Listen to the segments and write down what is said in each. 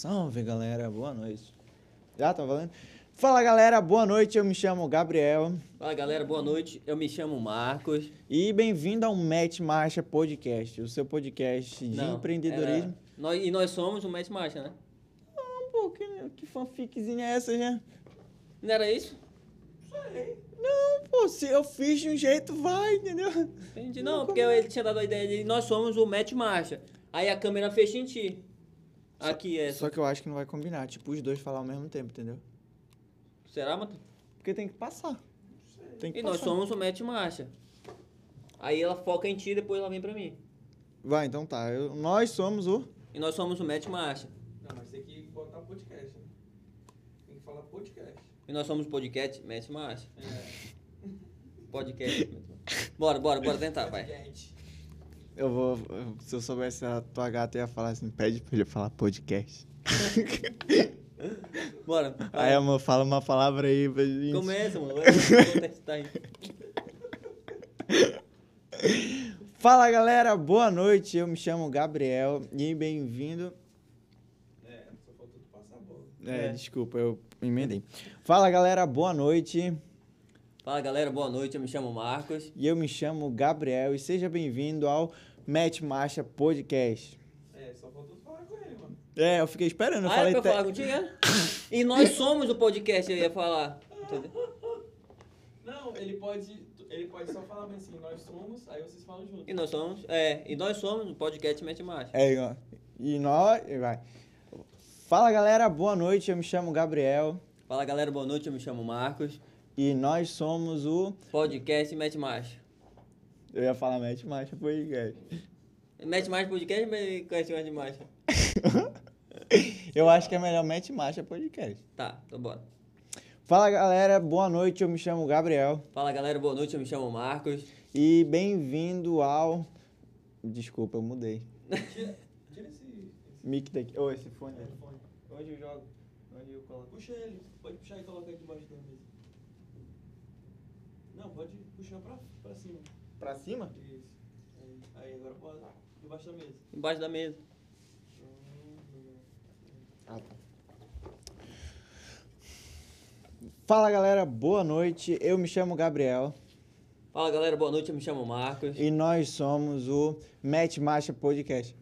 Salve galera, boa noite. Já tá valendo? Fala galera, boa noite. Eu me chamo Gabriel Fala galera, boa noite. Eu me chamo Marcos. e bem-vindo ao Match Marcha Podcast, o seu podcast de Não, empreendedorismo. era- nós- e nós somos o Match Marcha, né? Um pouco, que, que fanficzinha é essa, já? Não era isso? Não, pô, se eu fiz de um jeito, vai, entendeu? Entendi. Não, porque ele tinha dado a ideia de nós somos o Match Marcha. Aí a câmera fecha em ti. Aqui é. Só que eu acho que não vai combinar, tipo, os dois falar ao mesmo tempo, entendeu? Será, Matheus? Porque tem que passar. Tem que E nós passar. somos o Match Marcha. Aí ela foca em ti e depois ela vem pra mim. Vai, então tá. Eu- nós somos o. E nós somos o Match Marcha. Não, mas tem que botar podcast, né? Tem que falar podcast. E nós somos o podcast Match Marcha. É. Podcast. bora, bora, bora tentar, vai. Podcast. Eu vou. eu- Se eu soubesse a tua gata, eu ia falar assim: pede pra ele falar podcast. Bora. Aí, amor, fala uma palavra aí pra gente. Começa, mano. Vai, Vou testar aí. Fala galera, boa noite. Eu me chamo Gabriel e bem-vindo. É, só faltou tu passar a bola. É, É. desculpa, eu emendei. Fala galera, boa noite. Fala galera, boa noite. Eu me chamo Marcos. E eu me chamo Gabriel e seja bem-vindo ao Match Marcha Podcast. É, só faltou falar com ele, mano. É, eu fiquei esperando. Eu ah, falei. é pra eu te- falar contigo, é? E nós somos o podcast, eu ia falar. Entendeu? Não, ele pode. Ele pode só falar bem assim, nós somos, aí vocês falam junto. E nós somos, é, e nós somos o podcast Mete Marcha. É, ó. E nós. Vai. Fala galera, boa noite. Eu me chamo Gabriel Fala galera, boa noite. Eu me chamo Marcos. E nós somos o. Podcast Mete Marcha. Eu ia falar Match Marcha Podcast. Mete Marcha Podcast ou Podcast Mete Marcha? Eu acho que é melhor Match Marcha Podcast. Tá, então bora. Fala galera, boa noite. Eu me chamo Gabriel Fala galera, boa noite. Eu me chamo Marcos. e bem-vindo ao. Desculpa, eu mudei. Tira, tira esse, esse Mic daqui. Ô, esse fone. Onde eu jogo? Onde eu coloco? Puxa ele, pode puxar e colocar ele debaixo da mesa. Não, pode puxar pra, pra cima. Pra cima? Isso. Aí, aí agora bota debaixo da mesa. Embaixo da mesa. Ah, tá. Fala galera, boa noite. Eu me chamo Gabriel Fala galera, boa noite. Eu me chamo Marcos. e nós somos o Match Marcha Podcast.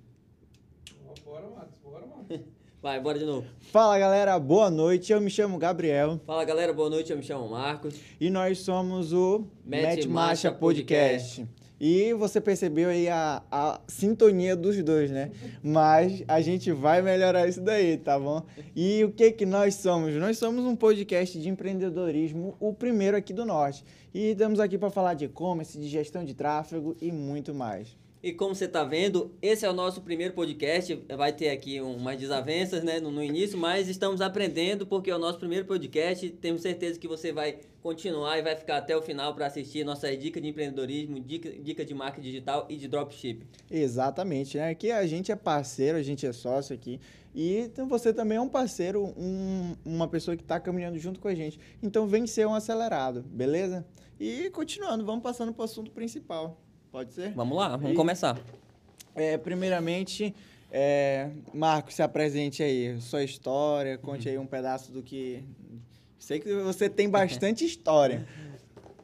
Bora, Matos, bora, Matos. Vai, bora de novo. Fala galera, boa noite. Eu me chamo Gabriel Fala galera, boa noite. Eu me chamo Marcos. e nós somos o Match Marcha Marcha Podcast. E você percebeu aí a, a sintonia dos dois, né? Mas a gente vai melhorar isso daí, tá bom? E o que que nós somos? Nós somos um podcast de empreendedorismo, o primeiro aqui do Norte. E estamos aqui para falar de e-commerce, de gestão de tráfego e muito mais. E como você está vendo, esse é o nosso primeiro podcast. Vai ter aqui um- umas desavenças né, no, no início, mas estamos aprendendo porque é o nosso primeiro podcast. Temos certeza que você vai continuar e vai ficar até o final para assistir nossas dicas de empreendedorismo, dica, dica de marketing digital e de dropship. Exatamente, né? Aqui a gente é parceiro, a gente é sócio aqui. E então você também é um parceiro, um- uma pessoa que está caminhando junto com a gente. Então vem ser um acelerado, beleza? E continuando, vamos passando para o assunto principal. Pode ser? Vamos lá, vamos E- começar. É, primeiramente, é, Marcos, se apresente aí, sua história, conte aí um pedaço do que. Sei que você tem bastante história.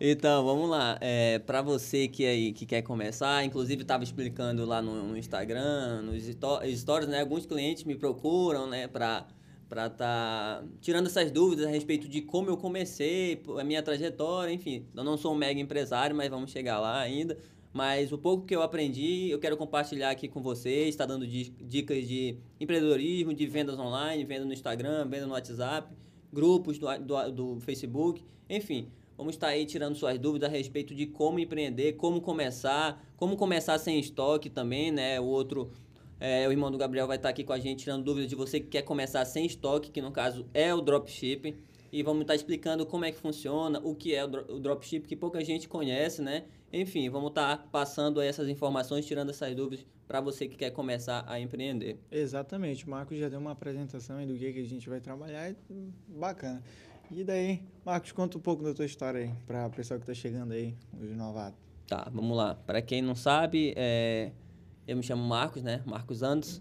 Então, vamos lá. É, para você que aí que quer começar, inclusive estava explicando lá no, no Instagram, nos sto- stories, né? Alguns clientes me procuram, né, para para tá tirando essas dúvidas a respeito de como eu comecei, a minha trajetória, enfim. Eu não sou um mega empresário, mas vamos chegar lá ainda. Mas o pouco que eu aprendi, eu quero compartilhar aqui com vocês, está dando di- dicas de empreendedorismo, de vendas online, venda no Instagram, venda no WhatsApp, grupos do, do, do Facebook, enfim. Vamos estar aí tirando suas dúvidas a respeito de como empreender, como começar, como começar sem estoque também, né? O outro, é, o irmão do Gabriel vai estar aqui com a gente tirando dúvidas de você que quer começar sem estoque, que no caso é o dropshipping. E vamos estar explicando como é que funciona, o que é o dro- o dropship, que pouca gente conhece, né? Enfim, vamos estar passando essas informações, tirando essas dúvidas para você que quer começar a empreender. Exatamente, o Marcos já deu uma apresentação aí do que, que a gente vai trabalhar. hum, Bacana. E daí, Marcos, conta um pouco da tua história aí, para a pessoa que está chegando aí, os novatos. Tá, vamos lá. Para quem não sabe, é, eu me chamo Marcos, né? Marcos Andos.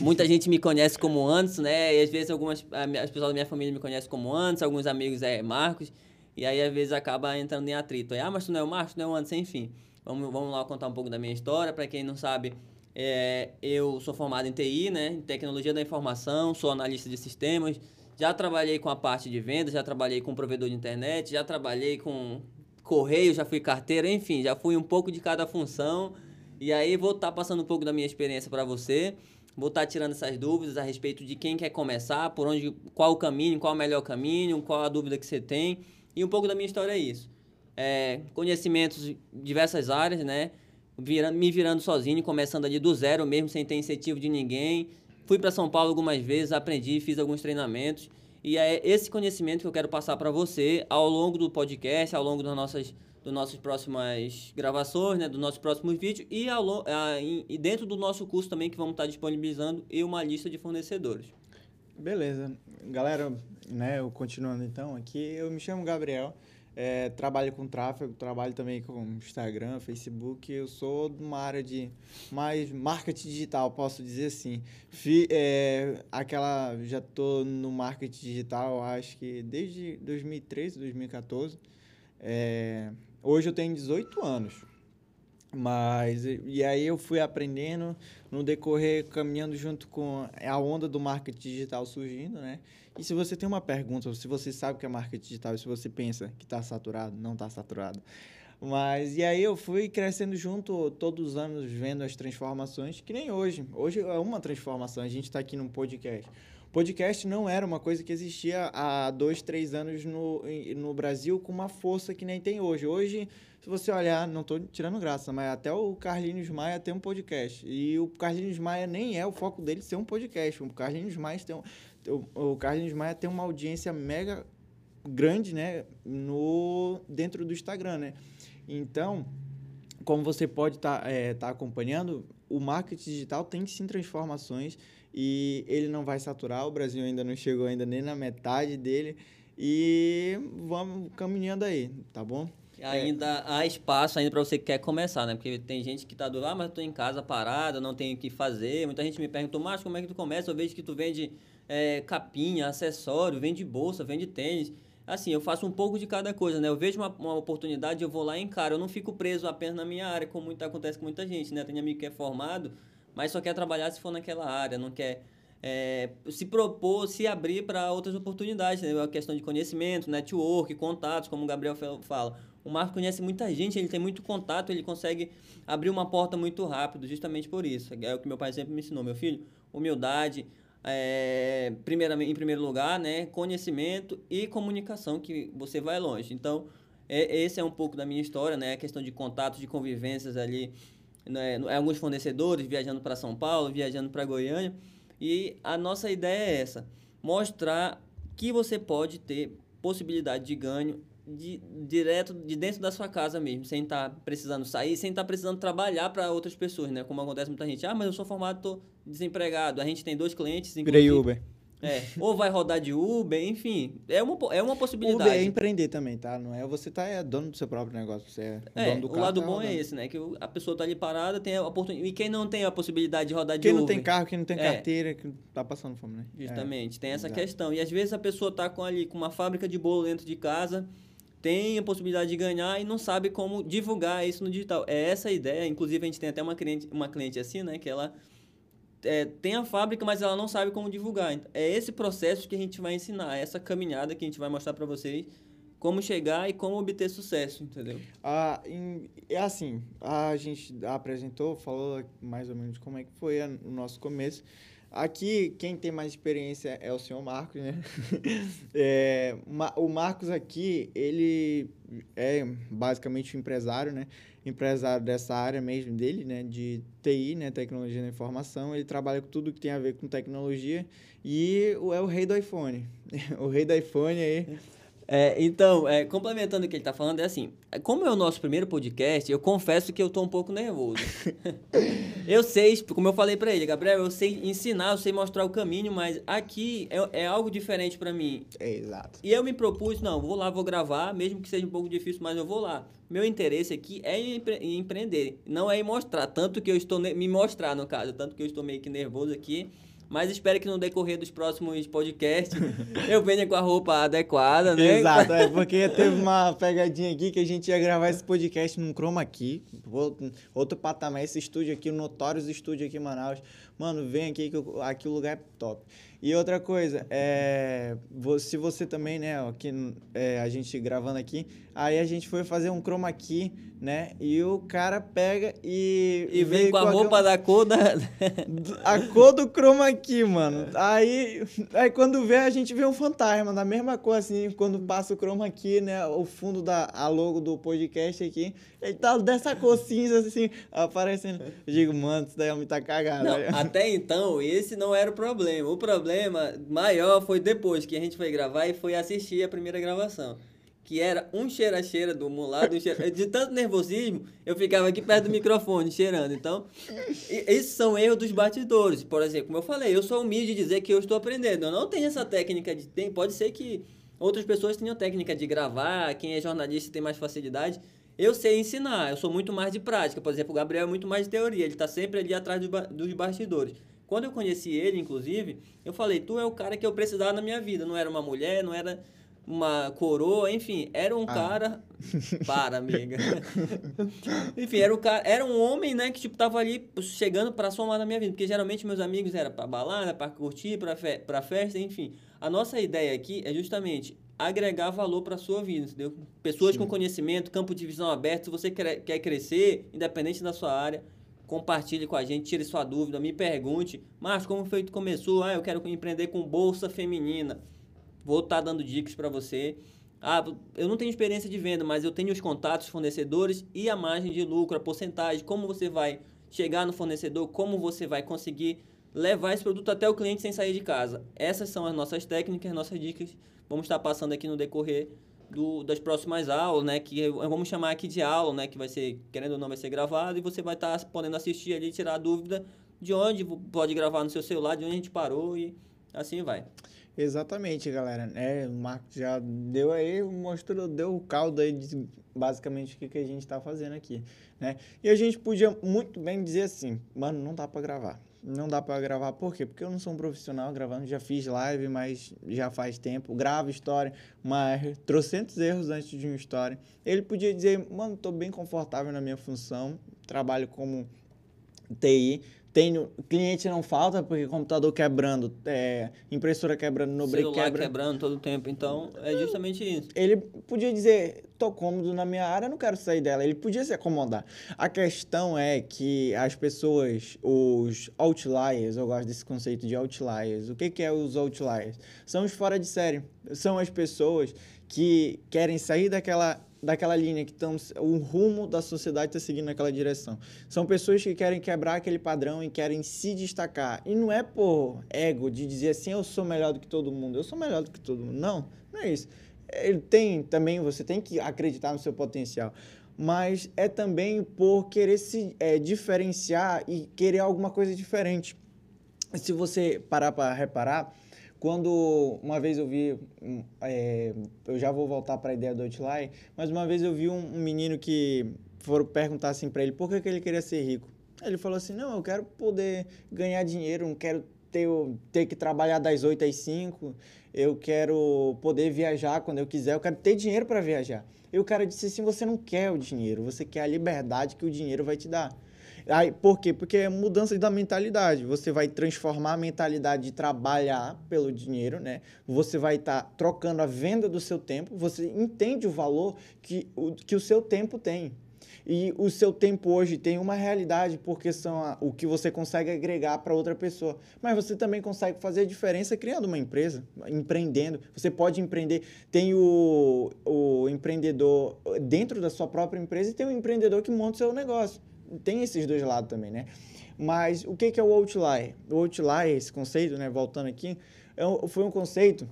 Muita gente me conhece como antes, né? E às vezes algumas as pessoas da minha família me conhecem como antes, alguns amigos é Marcos. E aí, às vezes, acaba entrando em atrito. Aí, ah, mas tu não é o Marcos, tu não é o Anderson, enfim. Vamos, vamos lá contar um pouco da minha história. Para quem não sabe, é, eu sou formado em TI, né? Em Tecnologia da Informação, sou analista de sistemas. Já trabalhei com a parte de vendas, já trabalhei com provedor de internet, já trabalhei com correio, já fui carteira, enfim, já fui um pouco de cada função. E aí, vou estar tá passando um pouco da minha experiência para você. Vou estar tá tirando essas dúvidas a respeito de quem quer começar, por onde, qual o caminho, qual o melhor caminho, qual a dúvida que você tem. E um pouco da minha história é isso. É, conhecimentos em diversas áreas, né? Virando, me virando sozinho, começando ali do zero mesmo, sem ter incentivo de ninguém. Fui para São Paulo algumas vezes, aprendi, fiz alguns treinamentos. E é esse conhecimento que eu quero passar para você ao longo do podcast, ao longo das nossas, das nossas próximas gravações, né, dos nossos próximos vídeos e, ao, a, e dentro do nosso curso também que vamos estar disponibilizando e uma lista de fornecedores. Beleza. Galera, né, eu continuando então aqui, eu me chamo Gabriel, é, trabalho com tráfego, trabalho também com Instagram, Facebook, eu sou de uma área de mais marketing digital, posso dizer assim. Fi, é, aquela, já tô no marketing digital, acho que desde 2013, 2014. É, hoje eu tenho 18 anos. Mas, e aí eu fui aprendendo no decorrer, caminhando junto com a onda do marketing digital surgindo, né? E se você tem uma pergunta, se você sabe o que é marketing digital, se você pensa que está saturado, não está saturado. Mas, e aí eu fui crescendo junto, todos os anos, vendo as transformações, que nem hoje. Hoje é uma transformação, a gente está aqui num podcast. Podcast não era uma coisa que existia há dois, três anos no, no Brasil com uma força que nem tem hoje. Hoje se você olhar, não estou tirando graça, mas até o Carlinhos Maia tem um podcast. E o Carlinhos Maia nem é o foco dele ser um podcast. O Carlinhos Maia tem, o Carlinhos Maia tem uma audiência mega grande, né, no dentro do Instagram, né? Então, como você pode estar tá, é, tá acompanhando, o marketing digital tem sim transformações e ele não vai saturar. O Brasil ainda não chegou ainda nem na metade dele e vamos caminhando aí, tá bom? É. Ainda é. há espaço ainda para você que quer começar, né? Porque tem gente que tá do ah, mas eu tô em casa parada, não tenho o que fazer. Muita gente me perguntou, mas como é que tu começa? Eu vejo que tu vende é, capinha, acessório, vende bolsa, vende tênis. Assim, eu faço um pouco de cada coisa, né? Eu vejo uma, uma oportunidade, eu vou lá e encaro. Eu não fico preso apenas na minha área, como muito, acontece com muita gente, né? Tem amigo que é formado, mas só quer trabalhar se for naquela área, não quer é, se propor, se abrir para outras oportunidades, né? A questão de conhecimento, network, contatos, como o Gabriel fala. O Marco conhece muita gente, ele tem muito contato, ele consegue abrir uma porta muito rápido, justamente por isso. É o que meu pai sempre me ensinou, meu filho, humildade, é, primeiramente, em primeiro lugar, né, conhecimento e comunicação, que você vai longe. Então, é, esse é um pouco da minha história, né, a questão de contatos, de convivências ali, né, alguns fornecedores viajando para São Paulo, viajando para Goiânia, e a nossa ideia é essa, mostrar que você pode ter possibilidade de ganho de, direto de dentro da sua casa mesmo, sem estar tá precisando sair, sem estar tá precisando trabalhar para outras pessoas, né? Como acontece muita gente. Ah, mas eu sou formado, tô desempregado. A gente tem dois clientes. Virei Uber. É, ou vai rodar de Uber, enfim, é uma, é uma possibilidade. Uber é empreender também, tá? Não é você tá é dono do seu próprio negócio, você é, é dono do carro. O lado tá bom é esse, né? Que a pessoa tá ali parada, tem a oportunidade. E quem não tem a possibilidade de rodar de quem Uber? Quem não tem carro, quem não tem é. carteira, que tá passando fome, né? Justamente, tem essa Exato. questão. E às vezes a pessoa tá com ali com uma fábrica de bolo dentro de casa, tem a possibilidade de ganhar e não sabe como divulgar isso no digital. É essa a ideia. Inclusive, a gente tem até uma cliente, uma cliente assim, né? Que ela é, tem a fábrica, mas ela não sabe como divulgar. Então, é esse processo que a gente vai ensinar, essa caminhada que a gente vai mostrar para vocês como chegar e como obter sucesso, entendeu? Ah, é assim, a gente apresentou, falou mais ou menos como é que foi o nosso começo. Aqui, quem tem mais experiência é o senhor Marcos, né? É, o Marcos aqui, ele é basicamente um empresário, né? Empresário dessa área mesmo dele, né? De TI, né? Tecnologia da Informação. Ele trabalha com tudo que tem a ver com tecnologia e é o rei do iPhone. o rei do iPhone aí É, então, é, complementando o que ele está falando, é assim: como é o nosso primeiro podcast, eu confesso que eu estou um pouco nervoso. eu sei, como eu falei para ele, Gabriel, eu sei ensinar, eu sei mostrar o caminho, mas aqui é, é algo diferente para mim. É, exato. E eu me propus, não, vou lá, vou gravar, mesmo que seja um pouco difícil, mas eu vou lá. Meu interesse aqui é em, empre em empreender, não é em mostrar, tanto que eu estou me mostrar no caso, tanto que eu estou meio que nervoso aqui. Mas espero que no decorrer dos próximos podcasts eu venha com a roupa adequada, né? Exato, é porque teve uma pegadinha aqui que a gente ia gravar esse podcast num chroma key, outro patamar, esse estúdio aqui, o Notórios Estúdio aqui em Manaus. Mano, vem aqui que aqui o lugar é top. E outra coisa, é, se você também, né, aqui, é, a gente gravando aqui, aí a gente foi fazer um chroma key, né, e o cara pega e... E vem com a roupa a, da cor da... A cor do chroma key, mano. Aí, aí quando vê, a gente vê um fantasma, da mesma cor, assim, quando passa o chroma key, né, o fundo da a logo do podcast aqui, ele tá dessa cor cinza, assim, aparecendo. Eu digo, mano, isso daí é muita cagada. Não, até então, esse não era o problema. O problema maior foi depois que a gente foi gravar e foi assistir a primeira gravação. Que era um cheira-cheira do mulado, um cheira... de tanto nervosismo, eu ficava aqui perto do microfone cheirando. Então, esses são erros dos batidores. Por exemplo, como eu falei, eu sou humilde de dizer que eu estou aprendendo. Eu não tenho essa técnica de. Tem, pode ser que outras pessoas tenham técnica de gravar, quem é jornalista tem mais facilidade. Eu sei ensinar, eu sou muito mais de prática. Por exemplo, o Gabriel é muito mais de teoria, ele está sempre ali atrás dos, ba dos bastidores. Quando eu conheci ele, inclusive, eu falei: Tu é o cara que eu precisava na minha vida. Não era uma mulher, não era uma coroa, enfim, era um ah. cara. Para, amiga. enfim, era, o cara, era um homem, né, que tipo, tava ali chegando para somar na minha vida. Porque geralmente meus amigos eram para balada, para curtir, para fe festa, enfim. A nossa ideia aqui é justamente agregar valor para a sua vida, entendeu? Pessoas Sim. com conhecimento, campo de visão aberto, se você quer, quer crescer, independente da sua área, compartilhe com a gente, tire sua dúvida, me pergunte, mas como foi que começou? Ah, eu quero empreender com bolsa feminina. Vou estar tá dando dicas para você. Ah, eu não tenho experiência de venda, mas eu tenho os contatos fornecedores e a margem de lucro, a porcentagem, como você vai chegar no fornecedor, como você vai conseguir levar esse produto até o cliente sem sair de casa. Essas são as nossas técnicas, nossas dicas vamos estar passando aqui no decorrer do, das próximas aulas, né? Que vamos chamar aqui de aula, né? Que vai ser, querendo ou não, vai ser gravado e você vai estar podendo assistir ali, tirar dúvida de onde pode gravar no seu celular, de onde a gente parou e assim vai. Exatamente, galera. É, o Marcos já deu aí, mostrou, deu o caldo aí de basicamente o que, que a gente está fazendo aqui, né? E a gente podia muito bem dizer assim, mano, não dá para gravar não dá para gravar. Por quê? Porque eu não sou um profissional gravando. Já fiz live, mas já faz tempo. Gravo história, mas trocentos erros antes de uma história. Ele podia dizer, mano, tô bem confortável na minha função. Trabalho como TI, tenho, cliente não falta, porque computador quebrando, é, impressora quebrando, no break quebra. quebrando todo o tempo, então é justamente isso. Ele podia dizer, tô cômodo na minha área, não quero sair dela. Ele podia se acomodar. A questão é que as pessoas, os outliers, eu gosto desse conceito de outliers. O que, que é os outliers? São os fora de série. São as pessoas que querem sair daquela daquela linha que estão o rumo da sociedade está seguindo naquela direção. São pessoas que querem quebrar aquele padrão e querem se destacar. E não é por ego de dizer assim, eu sou melhor do que todo mundo, eu sou melhor do que todo mundo. Não, não é isso. Ele tem também, você tem que acreditar no seu potencial. Mas é também por querer se é, diferenciar e querer alguma coisa diferente. Se você parar para reparar, quando uma vez eu vi, hum, é, eu já vou voltar para a ideia do Outlier, mas uma vez eu vi um, um menino que foram perguntar assim para ele por que, que ele queria ser rico. Ele falou assim: Não, eu quero poder ganhar dinheiro, não quero ter, ter que trabalhar das 8 às 5, eu quero poder viajar quando eu quiser, eu quero ter dinheiro para viajar. E o cara disse assim: Você não quer o dinheiro, você quer a liberdade que o dinheiro vai te dar. Aí, por quê? Porque é mudança da mentalidade. Você vai transformar a mentalidade de trabalhar pelo dinheiro, né? Você vai estar tá trocando a venda do seu tempo. Você entende o valor que o, que o seu tempo tem. E o seu tempo hoje tem uma realidade porque são a, o que você consegue agregar para outra pessoa. Mas você também consegue fazer a diferença criando uma empresa, empreendendo. Você pode empreender. Tem o, o empreendedor dentro da sua própria empresa e tem o empreendedor que monta o seu negócio tem esses dois lados também, né? Mas o que, que é o outlier? O outlier, esse conceito, né, voltando aqui, é, foi um conceito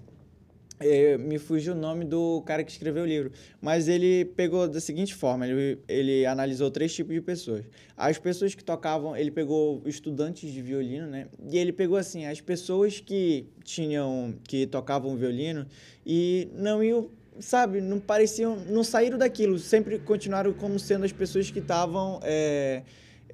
É, me fugiu o nome do cara que escreveu o livro. Mas ele pegou da seguinte forma: ele, ele analisou três tipos de pessoas. As pessoas que tocavam, ele pegou estudantes de violino, né? E ele pegou assim, as pessoas que tinham, que tocavam violino e não iam, sabe, não pareciam, não saíram daquilo, sempre continuaram como sendo as pessoas que estavam. É,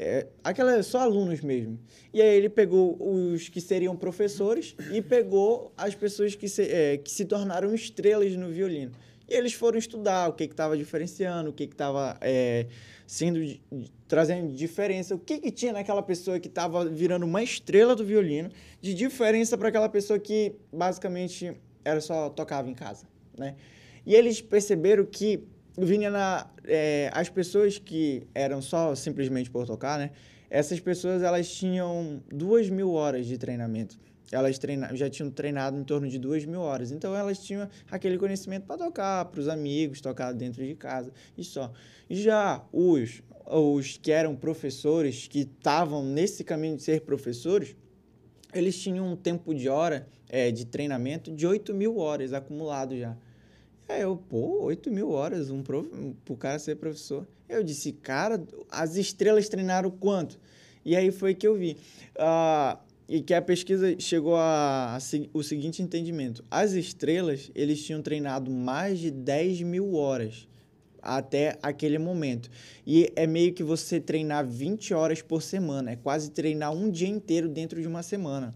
é, aquela, só alunos mesmo. E aí ele pegou os que seriam professores e pegou as pessoas que se, é, que se tornaram estrelas no violino. E eles foram estudar o que estava diferenciando, o que estava é, sendo trazendo diferença, o que, que tinha naquela pessoa que estava virando uma estrela do violino, de diferença para aquela pessoa que basicamente era só tocava em casa, né? E eles perceberam que vinha na é, as pessoas que eram só simplesmente por tocar, né? Essas pessoas elas tinham duas mil horas de treinamento. Elas treina, já tinham treinado em torno de duas mil horas. Então elas tinham aquele conhecimento para tocar para os amigos, tocar dentro de casa e só. Já os os que eram professores, que estavam nesse caminho de ser professores, eles tinham um tempo de hora é, de treinamento de 8 mil horas acumulado já. Aí eu, pô, 8 mil horas um prof... pro cara ser professor. Eu disse, cara, as estrelas treinaram quanto? E aí foi que eu vi. Uh, e que a pesquisa chegou a, a, o seguinte entendimento. As estrelas, eles tinham treinado mais de 10 mil horas até aquele momento. E é meio que você treinar 20 horas por semana. É quase treinar um dia inteiro dentro de uma semana.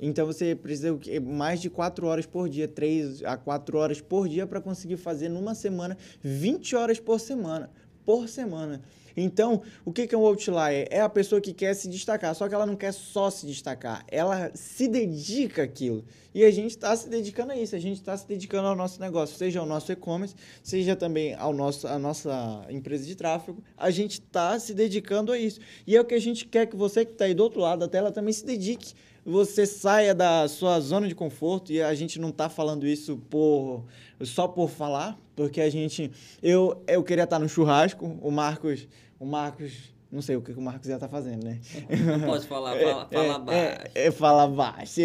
Então você precisa mais de 4 horas por dia, 3 a 4 horas por dia para conseguir fazer numa semana 20 horas por semana, por semana. Então, o que é um outlier? É a pessoa que quer se destacar, só que ela não quer só se destacar, ela se dedica àquilo. E a gente está se dedicando a isso, a gente está se dedicando ao nosso negócio, seja ao nosso e-commerce, seja também ao nosso, a nossa empresa de tráfego, a gente está se dedicando a isso. E é o que a gente quer que você que está aí do outro lado da tela também se dedique você saia da sua zona de conforto e a gente não está falando isso por só por falar, porque a gente eu eu queria estar no churrasco, o Marcos, o Marcos não sei o que o Marcos ia estar tá fazendo, né? Não pode falar, fala, fala é, baixo. É, é, fala baixo.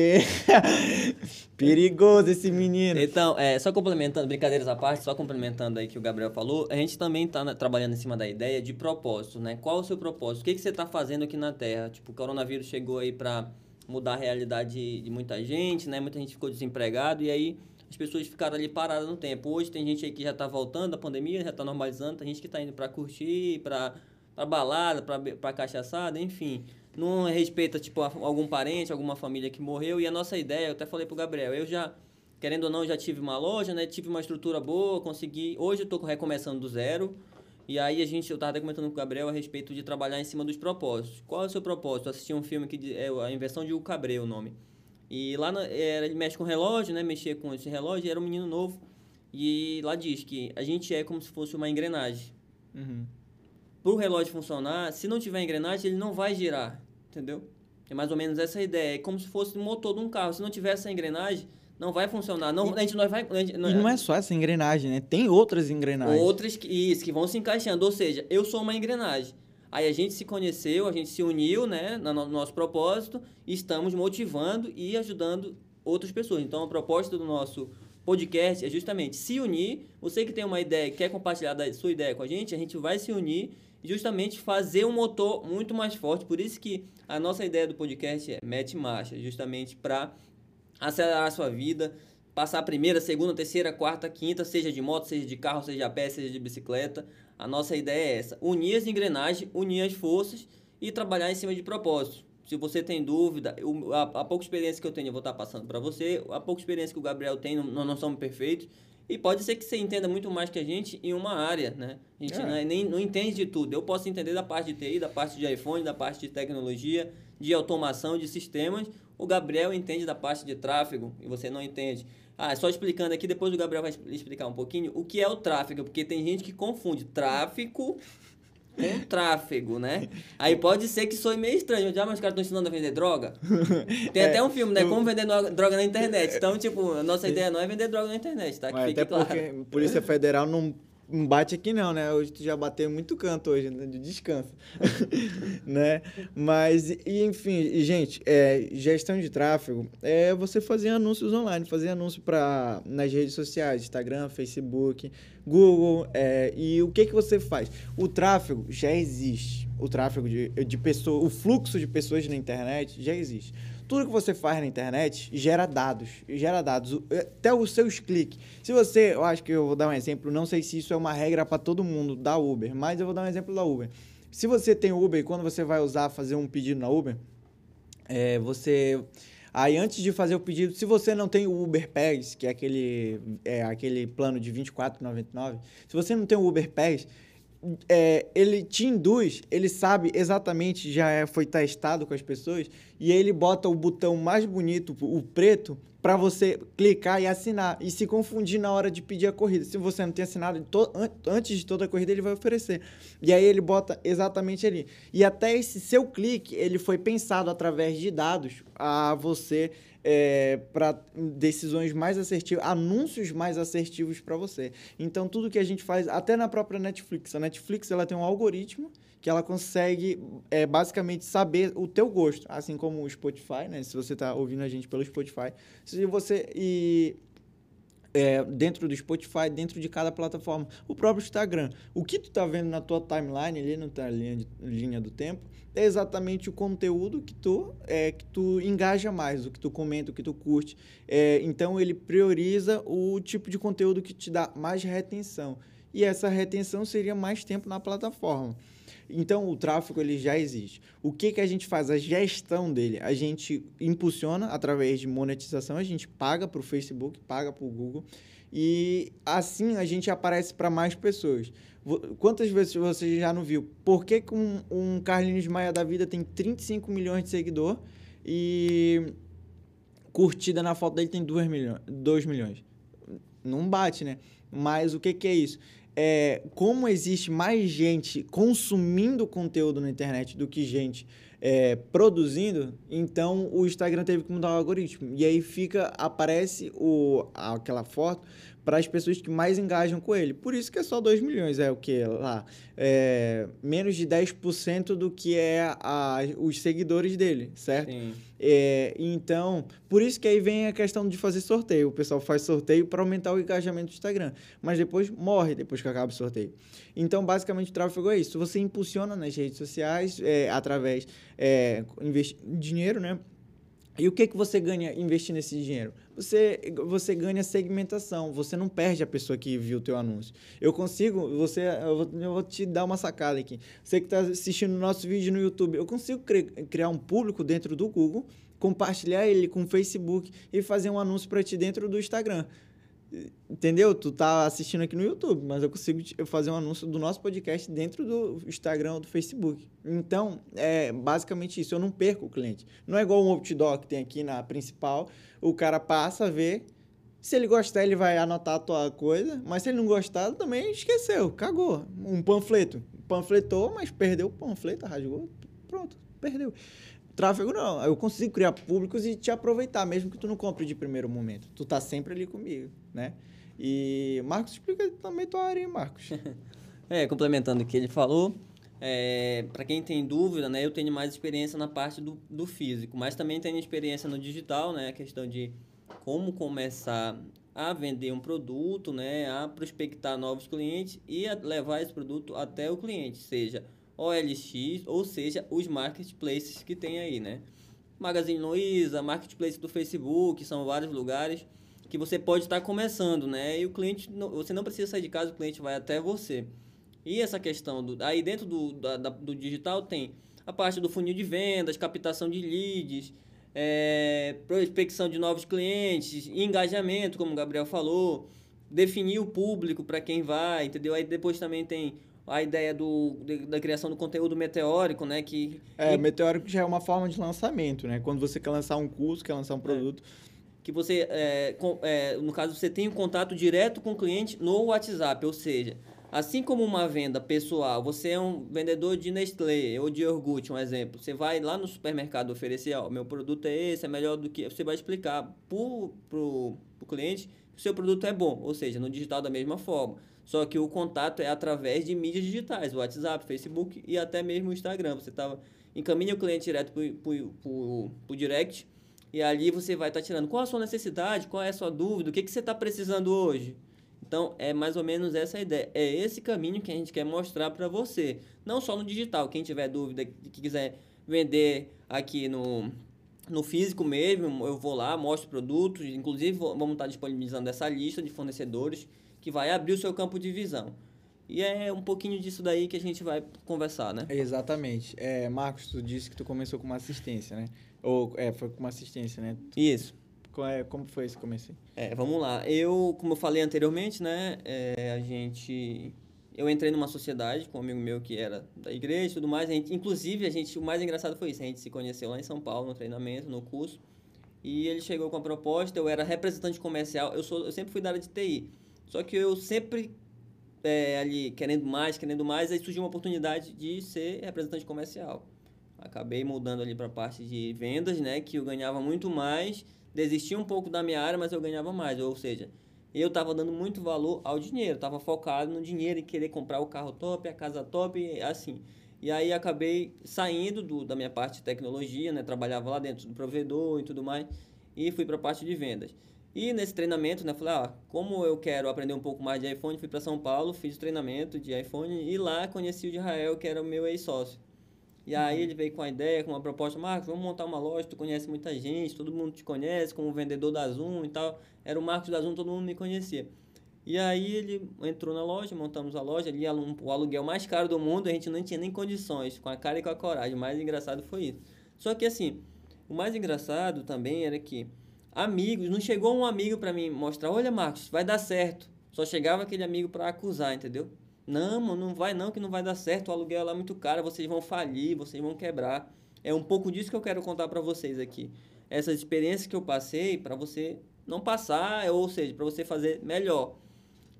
Perigoso esse menino. Então, é, só complementando, brincadeiras à parte, só complementando aí que o Gabriel falou, a gente também está trabalhando em cima da ideia de propósito, né? Qual o seu propósito? O que, que você está fazendo aqui na Terra? Tipo, o coronavírus chegou aí para mudar a realidade de muita gente, né? Muita gente ficou desempregado e aí as pessoas ficaram ali paradas no tempo. Hoje tem gente aí que já está voltando da pandemia, já está normalizando, tem gente que está indo para curtir, para para balada, para cachaçada, enfim. Não respeita tipo algum parente, alguma família que morreu e a nossa ideia, eu até falei pro Gabriel, eu já querendo ou não já tive uma loja, né? Tive uma estrutura boa, consegui. Hoje eu tô recomeçando do zero. E aí a gente, eu estava comentando com o Gabriel a respeito de trabalhar em cima dos propósitos. Qual é o seu propósito? Eu assisti um filme que é a invenção de o Cabré, o nome. E lá na, era, ele mexe com relógio, né? Mexia com esse relógio, era um menino novo. E lá diz que a gente é como se fosse uma engrenagem. Uhum. Para o relógio funcionar, se não tiver engrenagem, ele não vai girar, entendeu? É mais ou menos essa ideia. É como se fosse o motor de um carro. Se não tiver essa engrenagem, não vai funcionar. Não, a gente não vai. Gente, não, e não é só essa engrenagem, né? Tem outras engrenagens. Outras que, isso, que vão se encaixando. Ou seja, eu sou uma engrenagem. Aí a gente se conheceu, a gente se uniu, né, no nosso propósito, e estamos motivando e ajudando outras pessoas. Então, a proposta do nosso podcast é justamente se unir. Você que tem uma ideia, quer compartilhar da sua ideia com a gente, a gente vai se unir e justamente fazer um motor muito mais forte. Por isso que a nossa ideia do podcast é Mete Marcha, justamente para acelerar a sua vida, passar a primeira, segunda, terceira, quarta, quinta, seja de moto, seja de carro, seja a pé, seja de bicicleta. A nossa ideia é essa: unir as engrenagens, unir as forças e trabalhar em cima de propósitos. Se você tem dúvida, eu, a, a, pouca experiência que eu tenho eu vou estar passando para você, a pouca experiência que o Gabriel tem, não, não somos perfeitos. E pode ser que você entenda muito mais que a gente em uma área, né? A gente é. não, é, nem, não entende de tudo. Eu posso entender da parte de TI, da parte de iPhone, da parte de tecnologia, de automação, de sistemas. O Gabriel entende da parte de tráfego e você não entende. Ah, só explicando aqui, depois o Gabriel vai explicar um pouquinho o que é o tráfego, porque tem gente que confunde tráfico com tráfego, né? Aí pode ser que soe meio estranho. Já, mas os caras estão ensinando a vender droga? Tem é, até um filme, né? Como vender droga na internet. Então, tipo, a nossa ideia não é vender droga na internet, tá? Que fique até claro. porque a Polícia Federal não não bate aqui não, né? Hoje tu já bateu muito canto hoje, né? de descanso, né? Mas, e, enfim, gente, é, gestão de tráfego é você fazer anúncios online, fazer anúncio pra, nas redes sociais, Instagram, Facebook, Google, é, e o que que você faz? O tráfego já existe, o tráfego de, de pessoas, o fluxo de pessoas na internet já existe tudo que você faz na internet gera dados, gera dados, até os seus cliques. Se você, eu acho que eu vou dar um exemplo, não sei se isso é uma regra para todo mundo da Uber, mas eu vou dar um exemplo da Uber. Se você tem Uber e quando você vai usar fazer um pedido na Uber, é, você Aí, antes de fazer o pedido, se você não tem o Uber Pass, que é aquele, é, aquele plano de R$ 24,99, se você não tem o Uber Pass, é, ele te induz, ele sabe exatamente, já é, foi testado com as pessoas, e ele bota o botão mais bonito, o preto, para você clicar e assinar e se confundir na hora de pedir a corrida. Se você não tem assinado antes de toda a corrida, ele vai oferecer. E aí ele bota exatamente ali. E até esse seu clique, ele foi pensado através de dados a você é, para decisões mais assertivas, anúncios mais assertivos para você. Então, tudo que a gente faz, até na própria Netflix, a Netflix ela tem um algoritmo que ela consegue é, basicamente saber o teu gosto, assim como o Spotify, né? Se você está ouvindo a gente pelo Spotify, se você e é, dentro do Spotify, dentro de cada plataforma, o próprio Instagram, o que tu está vendo na tua timeline ali na tua linha, de, linha do tempo é exatamente o conteúdo que tu é que tu engaja mais, o que tu comenta, o que tu curte. É, então ele prioriza o tipo de conteúdo que te dá mais retenção. E essa retenção seria mais tempo na plataforma. Então o tráfego ele já existe. O que, que a gente faz? A gestão dele. A gente impulsiona através de monetização, a gente paga para o Facebook, paga para o Google e assim a gente aparece para mais pessoas. Quantas vezes você já não viu? Por que, que um, um Carlinhos Maia da vida tem 35 milhões de seguidor e curtida na foto dele tem 2 milhões, 2 milhões? Não bate, né? Mas o que, que é isso? É, como existe mais gente consumindo conteúdo na internet do que gente é, produzindo, então o Instagram teve que mudar o algoritmo. E aí fica, aparece o, aquela foto para as pessoas que mais engajam com ele. Por isso que é só 2 milhões, é o que lá? É, menos de 10% do que é a, os seguidores dele, certo? Sim. É, então, por isso que aí vem a questão de fazer sorteio. O pessoal faz sorteio para aumentar o engajamento do Instagram, mas depois morre depois que acaba o sorteio. Então, basicamente, o tráfego é isso. Você impulsiona nas redes sociais é, através é, dinheiro, né? E o que, que você ganha investindo esse dinheiro? Você, você ganha segmentação, você não perde a pessoa que viu o teu anúncio. Eu consigo, você, eu vou, eu vou te dar uma sacada aqui. Você que está assistindo o nosso vídeo no YouTube, eu consigo cri, criar um público dentro do Google, compartilhar ele com o Facebook e fazer um anúncio para ti dentro do Instagram. Entendeu? Tu tá assistindo aqui no YouTube, mas eu consigo fazer um anúncio do nosso podcast dentro do Instagram ou do Facebook. Então, é basicamente isso. Eu não perco o cliente. Não é igual um outdoor que tem aqui na principal. O cara passa, vê. Se ele gostar, ele vai anotar a tua coisa. Mas se ele não gostar, também esqueceu. Cagou. Um panfleto. Panfletou, mas perdeu o panfleto, rasgou. Pronto, perdeu. Tráfego não. Eu consigo criar públicos e te aproveitar, mesmo que tu não compre de primeiro momento. Tu tá sempre ali comigo, né? E Marcos, explica também tua área, hein, Marcos? é, complementando o que ele falou, é, para quem tem dúvida, né, eu tenho mais experiência na parte do, do físico, mas também tenho experiência no digital, né, a questão de como começar a vender um produto, né, a prospectar novos clientes e levar esse produto até o cliente, seja OLX, ou seja, os marketplaces que tem aí, né? Magazine Luiza, marketplace do Facebook, são vários lugares que você pode estar começando, né? E o cliente, você não precisa sair de casa, o cliente vai até você. E essa questão do, aí dentro do, da, do digital tem a parte do funil de vendas, captação de leads, é, prospecção de novos clientes, engajamento, como o Gabriel falou, definir o público para quem vai, entendeu? Aí depois também tem a ideia do, da criação do conteúdo meteórico, né? Que, é, e... meteórico já é uma forma de lançamento, né? Quando você quer lançar um curso, quer lançar um é. produto. É. Que você, é, com, é, no caso, você tem um contato direto com o cliente no WhatsApp, ou seja, assim como uma venda pessoal, você é um vendedor de Nestlé ou de iogurte, um exemplo. Você vai lá no supermercado oferecer, ó, meu produto é esse, é melhor do que... Você vai explicar pro, pro, pro cliente que o seu produto é bom, ou seja, no digital da mesma forma. Só que o contato é através de mídias digitais, WhatsApp, Facebook e até mesmo Instagram. Você tava, encaminha o cliente direto para o direct e ali você vai estar tá tirando qual a sua necessidade, qual é a sua dúvida, o que, que você está precisando hoje. Então, é mais ou menos essa a ideia. É esse caminho que a gente quer mostrar para você. Não só no digital. Quem tiver dúvida, que quiser vender aqui no, no físico mesmo, eu vou lá, mostro produtos. Inclusive, vamos estar tá disponibilizando essa lista de fornecedores que vai abrir o seu campo de visão. E é um pouquinho disso daí que a gente vai conversar, né? Exatamente. É, Marcos, tu disse que tu começou com uma assistência, né? Ou, é, foi com uma assistência, né? Isso. É, como foi esse começo? É, vamos lá. Eu, como eu falei anteriormente, né? É, a gente... Eu entrei numa sociedade com um amigo meu que era da igreja e tudo mais. A gente, inclusive, a gente, o mais engraçado foi isso. A gente se conheceu lá em São Paulo, no treinamento, no curso. E ele chegou com a proposta. Eu era representante comercial. Eu, sou, eu sempre fui da área de TI. Só que eu sempre é, ali querendo mais, querendo mais. Aí surgiu uma oportunidade de ser representante comercial acabei mudando ali para a parte de vendas, né, que eu ganhava muito mais, desisti um pouco da minha área, mas eu ganhava mais, ou seja, eu estava dando muito valor ao dinheiro, estava focado no dinheiro e querer comprar o carro top, a casa top, assim. E aí acabei saindo do, da minha parte de tecnologia, né, trabalhava lá dentro do provedor e tudo mais, e fui para a parte de vendas. E nesse treinamento, né, falei, ah, como eu quero aprender um pouco mais de iPhone, fui para São Paulo, fiz o treinamento de iPhone e lá conheci o de Israel, que era o meu ex-sócio. E aí uhum. ele veio com a ideia, com uma proposta, Marcos, vamos montar uma loja, tu conhece muita gente, todo mundo te conhece como vendedor da Zoom e tal. Era o Marcos da Zoom, todo mundo me conhecia. E aí ele entrou na loja, montamos a loja, ali o aluguel mais caro do mundo, a gente não tinha nem condições, com a cara e com a coragem. O mais engraçado foi isso. Só que assim, o mais engraçado também era que amigos, não chegou um amigo para mim mostrar, olha Marcos, vai dar certo. Só chegava aquele amigo para acusar, entendeu? Não, mano, não vai não, que não vai dar certo, o aluguel lá é muito caro, vocês vão falir, vocês vão quebrar. É um pouco disso que eu quero contar para vocês aqui. Essas experiências que eu passei para você não passar, ou seja, para você fazer melhor.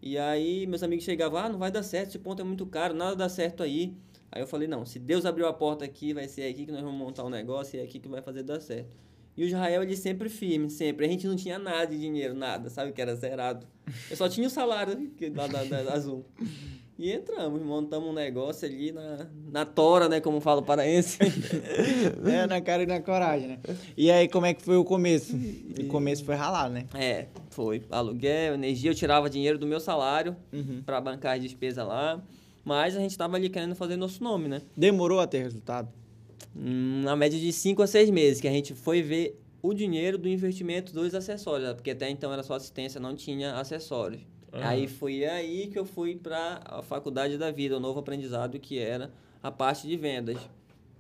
E aí meus amigos chegavam, ah, não vai dar certo, esse ponto é muito caro, nada dá certo aí. Aí eu falei, não, se Deus abriu a porta aqui, vai ser aqui que nós vamos montar um negócio e é aqui que vai fazer dar certo. E o Israel, ele sempre firme, sempre. A gente não tinha nada de dinheiro, nada, sabe? Que era zerado. Eu só tinha o salário da, da, da, da Azul. E entramos, montamos um negócio ali na, na tora, né? Como fala o paraense. é, na cara e na coragem, né? E aí, como é que foi o começo? O começo foi ralar, né? É, foi. Aluguel, energia, eu tirava dinheiro do meu salário uhum. para bancar as despesas lá. Mas a gente tava ali querendo fazer nosso nome, né? Demorou a ter resultado? Na média de 5 a 6 meses, que a gente foi ver o dinheiro do investimento dos acessórios, né? porque até então era só assistência, não tinha acessórios. Uhum. Aí foi aí que eu fui para a faculdade da vida, o novo aprendizado que era a parte de vendas.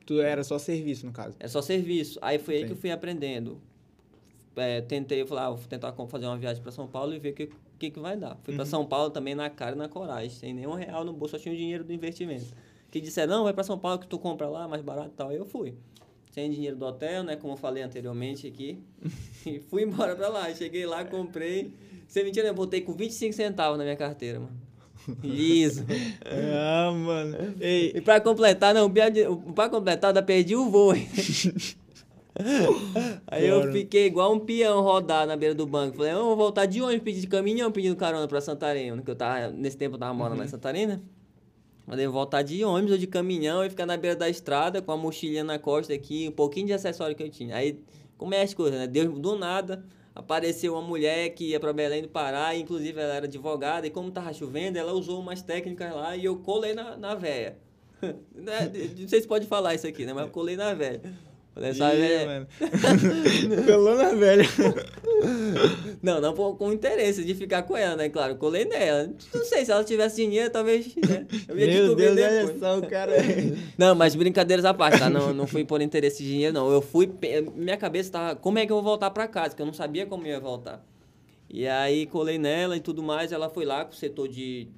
Tu era só serviço, no caso? É só serviço. Aí foi Sim. aí que eu fui aprendendo. É, tentei, falar, ah, vou tentar fazer uma viagem para São Paulo e ver o que, que, que vai dar. Fui uhum. para São Paulo também na cara e na coragem, sem nenhum real no bolso, só tinha o dinheiro do investimento. Que disseram, não, vai para São Paulo que tu compra lá, mais barato e tal. Aí eu fui. Sem dinheiro do hotel, né, como eu falei anteriormente aqui. e fui embora para lá. Cheguei lá, comprei sem mentira, eu botei com 25 centavos na minha carteira, mano. Liso. ah, mano. Ei. E pra completar, não, pra completar, ainda perdi o voo. Aí eu fiquei igual um peão rodado na beira do banco. Falei, eu vou voltar de onde? Pedi de caminhão, pedindo carona pra Santarém. Que eu tava, nesse tempo eu tava morando uhum. lá em. Santarém, né? Vou voltar de ônibus ou de caminhão e ficar na beira da estrada com a mochilinha na costa aqui, um pouquinho de acessório que eu tinha. Aí, como é as coisas, né? Deus do nada apareceu uma mulher que ia para Belém do Pará, inclusive ela era advogada, e como tava chovendo, ela usou umas técnicas lá e eu colei na, na véia. Né, não sei se pode falar isso aqui, né? Mas eu colei na véia. Essa velha... mano. Colou na velha. Não, não com interesse de ficar com ela, né? Claro, colei nela. Não sei, se ela tivesse dinheiro, talvez. Né? Eu ia Meu Deus, depois. olha só o cara. Não, mas brincadeiras à parte, tá? Não, não fui por interesse de dinheiro, não. Eu fui. Minha cabeça tava. Como é que eu vou voltar pra casa? Que eu não sabia como eu ia voltar. E aí colei nela e tudo mais. Ela foi lá com o setor de.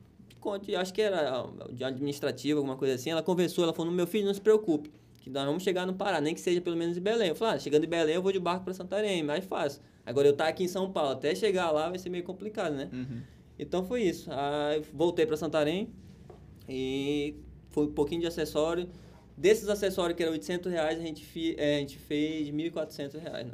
de acho que era de administrativo, alguma coisa assim. Ela conversou, ela falou: meu filho, não se preocupe que nós vamos chegar no Pará, nem que seja pelo menos em Belém. Eu falei, ah, chegando em Belém eu vou de barco para Santarém, mais fácil. Agora eu estar tá aqui em São Paulo, até chegar lá vai ser meio complicado, né? Uhum. Então foi isso. Aí voltei para Santarém e foi um pouquinho de acessório. Desses acessórios que eram 800 reais, a gente, fi, é, a gente fez 1.400 reais, né?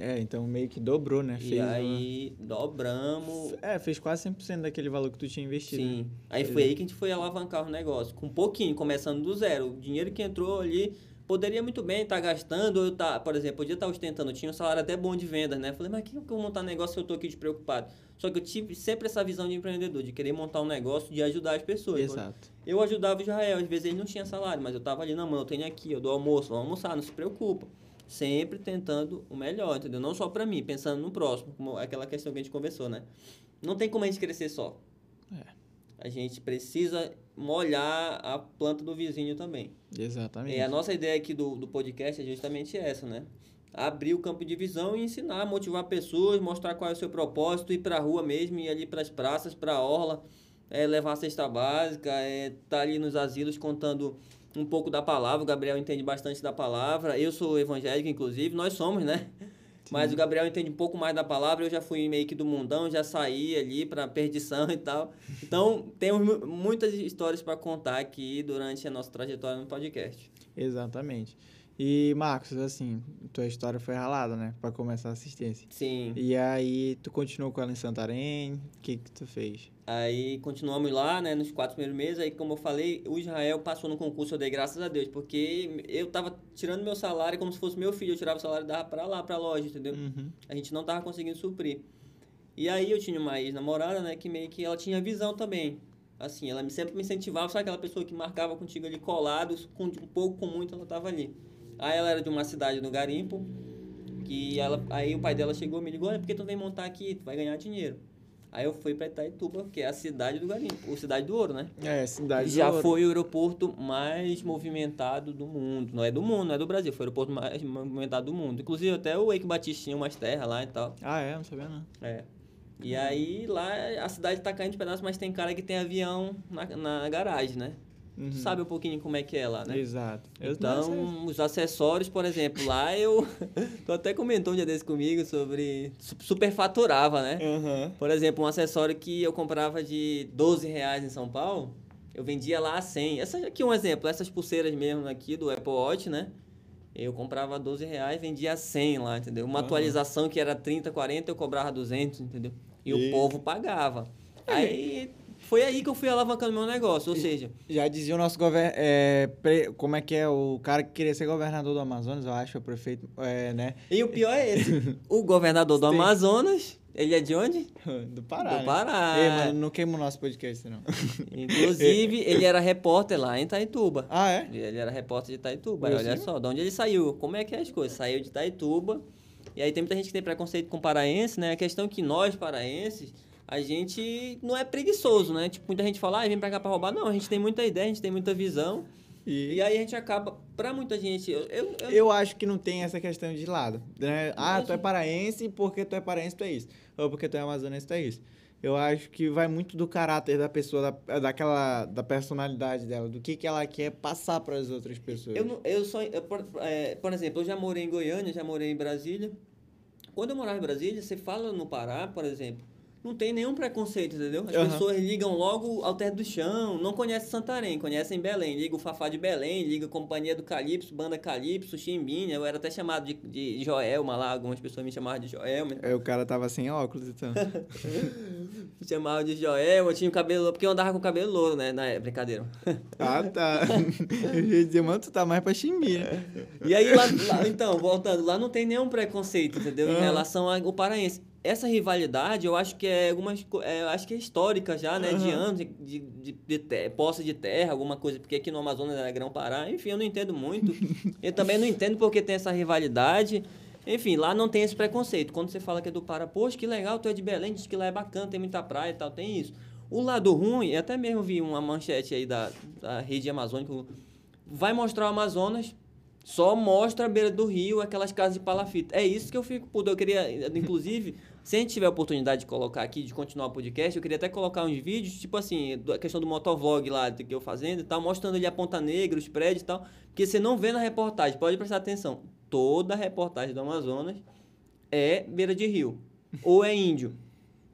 É, então meio que dobrou, né? E Fez uma- aí dobramos. É, fez quase 100% daquele valor que tu tinha investido. né? Sim. Aí foi aí que a gente foi alavancar o negócio. Com um pouquinho, começando do zero. O dinheiro que entrou ali poderia muito bem estar gastando, ou eu tá, por exemplo, podia estar ostentando, eu tinha um salário até bom de vendas, né? Falei, mas que que eu vou montar um negócio se eu tô aqui despreocupado? Só que eu tive sempre essa visão de empreendedor, de querer montar um negócio, de ajudar as pessoas. Exato. Eu ajudava o Israel, às vezes ele não tinha salário, mas eu tava ali, não, mano, eu tenho aqui, eu dou almoço, vamos almoçar, não se preocupa. Sempre tentando o melhor, entendeu? Não só pra mim, pensando no próximo, como aquela questão que a gente conversou, né? Não tem como a gente crescer só. É. A gente precisa molhar a planta do vizinho também. Exatamente. E a nossa ideia aqui do, do podcast é justamente essa, né? Abrir o campo de visão e ensinar, motivar pessoas, mostrar qual é o seu propósito, ir pra rua mesmo, ir ali pras praças, pra orla, é, levar a cesta básica, é, tá ali nos asilos contando um pouco da palavra. O Gabriel entende bastante da palavra. Eu sou evangélico, inclusive, nós somos, né? Mas o Gabriel entende um pouco mais da palavra. Eu já fui meio que do mundão, já saí ali pra perdição e tal. Então, temos mu- muitas histórias para contar aqui durante a nossa trajetória no podcast. Exatamente. E, Marcos, assim, tua história foi ralada, né? Pra começar a assistência. Sim. E aí, tu continuou com ela em Santarém? O que que tu fez? Aí continuamos lá, né, nos quatro primeiros meses. Aí, como eu falei, o Israel passou no concurso, eu dei graças a Deus, porque eu tava tirando meu salário como se fosse meu filho. Eu tirava o salário e dava pra lá, pra loja, entendeu? Uhum. A gente não tava conseguindo suprir. E aí eu tinha uma ex-namorada, né, que meio que ela tinha visão também. Assim, ela sempre me incentivava, sabe aquela pessoa que marcava contigo ali colados, com um pouco, com muito, ela tava ali. Aí ela era de uma cidade no Garimpo, que ela, aí o pai dela chegou e me ligou, olha, por que tu vem montar aqui? Tu vai ganhar dinheiro. Aí eu fui pra Itaituba, que é a cidade do Garimpo, ou cidade do ouro, né? É, cidade Já do Ouro. foi o aeroporto mais movimentado do mundo. Não é do mundo, não é do Brasil. Foi o aeroporto mais movimentado do mundo. Inclusive, até o Eike Batista tinha umas terras lá e tal. Ah, é? Não sabia não. É. E aí, lá, a cidade tá caindo de pedaços, mas tem cara que tem avião na, na garagem, né? Uhum. Tu sabe um pouquinho como é que é lá, né? Exato. Então, os acessórios, por exemplo, lá eu... tu até comentou um dia desse comigo sobre... su- Superfaturava, né? Aham. Por exemplo, um acessório que eu comprava de 12 reais em São Paulo, eu vendia lá a 100. Essa aqui é um exemplo, essas pulseiras mesmo aqui do Apple Watch, né? Eu comprava 12 reais, vendia a 100 lá, entendeu? Uma Aham. atualização que era 30, 40, eu cobrava 200, entendeu? E o E- povo pagava. Aí foi aí que eu fui alavancando meu negócio, ou seja, Já dizia o nosso governo. como é que é? O cara que queria ser governador do Amazonas, eu acho, o prefeito, é, né? e o pior é esse. O governador do Tem- Amazonas, ele é de onde? Do Pará. Do né? Pará. Ei, mano, não queima o nosso podcast, não. Inclusive, ele era repórter lá em Itaituba. ah, é? Ele era repórter de Itaituba. Aí, olha só, de onde ele saiu? Como é que é as coisas? Saiu de Itaituba. E aí tem muita gente que tem preconceito com paraense, né? A questão é que nós, paraenses, a gente não é preguiçoso, né? Tipo, muita gente fala, ah, vem pra cá pra roubar. Não, a gente tem muita ideia, a gente tem muita visão. E, E aí a gente acaba, pra muita gente, eu, eu, eu- eu acho que não tem essa questão de lado. Né? Ah, tu é paraense, porque tu é paraense, tu é isso. Ou porque tu é amazonense, tu é isso. Eu acho que vai muito do caráter da pessoa, da, daquela, da personalidade dela, do que, que ela quer passar para as outras pessoas. Eu, não- eu só, eu, por, é, por exemplo, eu já morei em Goiânia, já morei em Brasília. Quando eu morava em Brasília, você fala no Pará, por exemplo, não tem nenhum preconceito, entendeu? As Aham. pessoas ligam logo ao teto do chão, não conhecem Santarém, conhecem Belém, liga o Fafá de Belém, liga a Companhia do Calypso, Banda Calypso, Chimbinha, eu era até chamado de, de Joelma lá, algumas pessoas me chamavam de Joelma, Aí o cara tava sem óculos, então. me chamavam de Joelma, eu tinha o cabelo, porque eu andava com o cabelo louro, né, na é, brincadeira. ah, tá. Eu ia dizer, mano, tu tá mais pra chimbir. né? E aí, lá, lá- então, voltando, lá não tem nenhum preconceito, entendeu? Em relação ao paraense. Essa rivalidade, eu acho que é algumas é, acho que é histórica já, né? De Aham. anos de, de, de, de posse de terra, alguma coisa, porque aqui no Amazonas era Grão-Pará, enfim, eu não entendo muito. eu também não entendo porque tem essa rivalidade. Enfim, lá não tem esse preconceito. Quando você fala que é do Pará, poxa, que legal, tu é de Belém, diz que lá é bacana, tem muita praia e tal, tem isso. O lado ruim, eu até mesmo vi uma manchete aí da, da rede amazônica, vai mostrar o Amazonas, só mostra a beira do rio, aquelas casas de palafita. É isso que eu fico puto. Eu queria, inclusive, se a gente tiver a oportunidade de colocar aqui, de continuar o podcast, eu queria até colocar uns vídeos, tipo assim, a questão do motovlog lá que eu fazendo e tal, mostrando ali a Ponta Negra, os prédios e tal. Porque você não vê na reportagem, pode prestar atenção. Toda reportagem do Amazonas é beira de rio. ou é índio.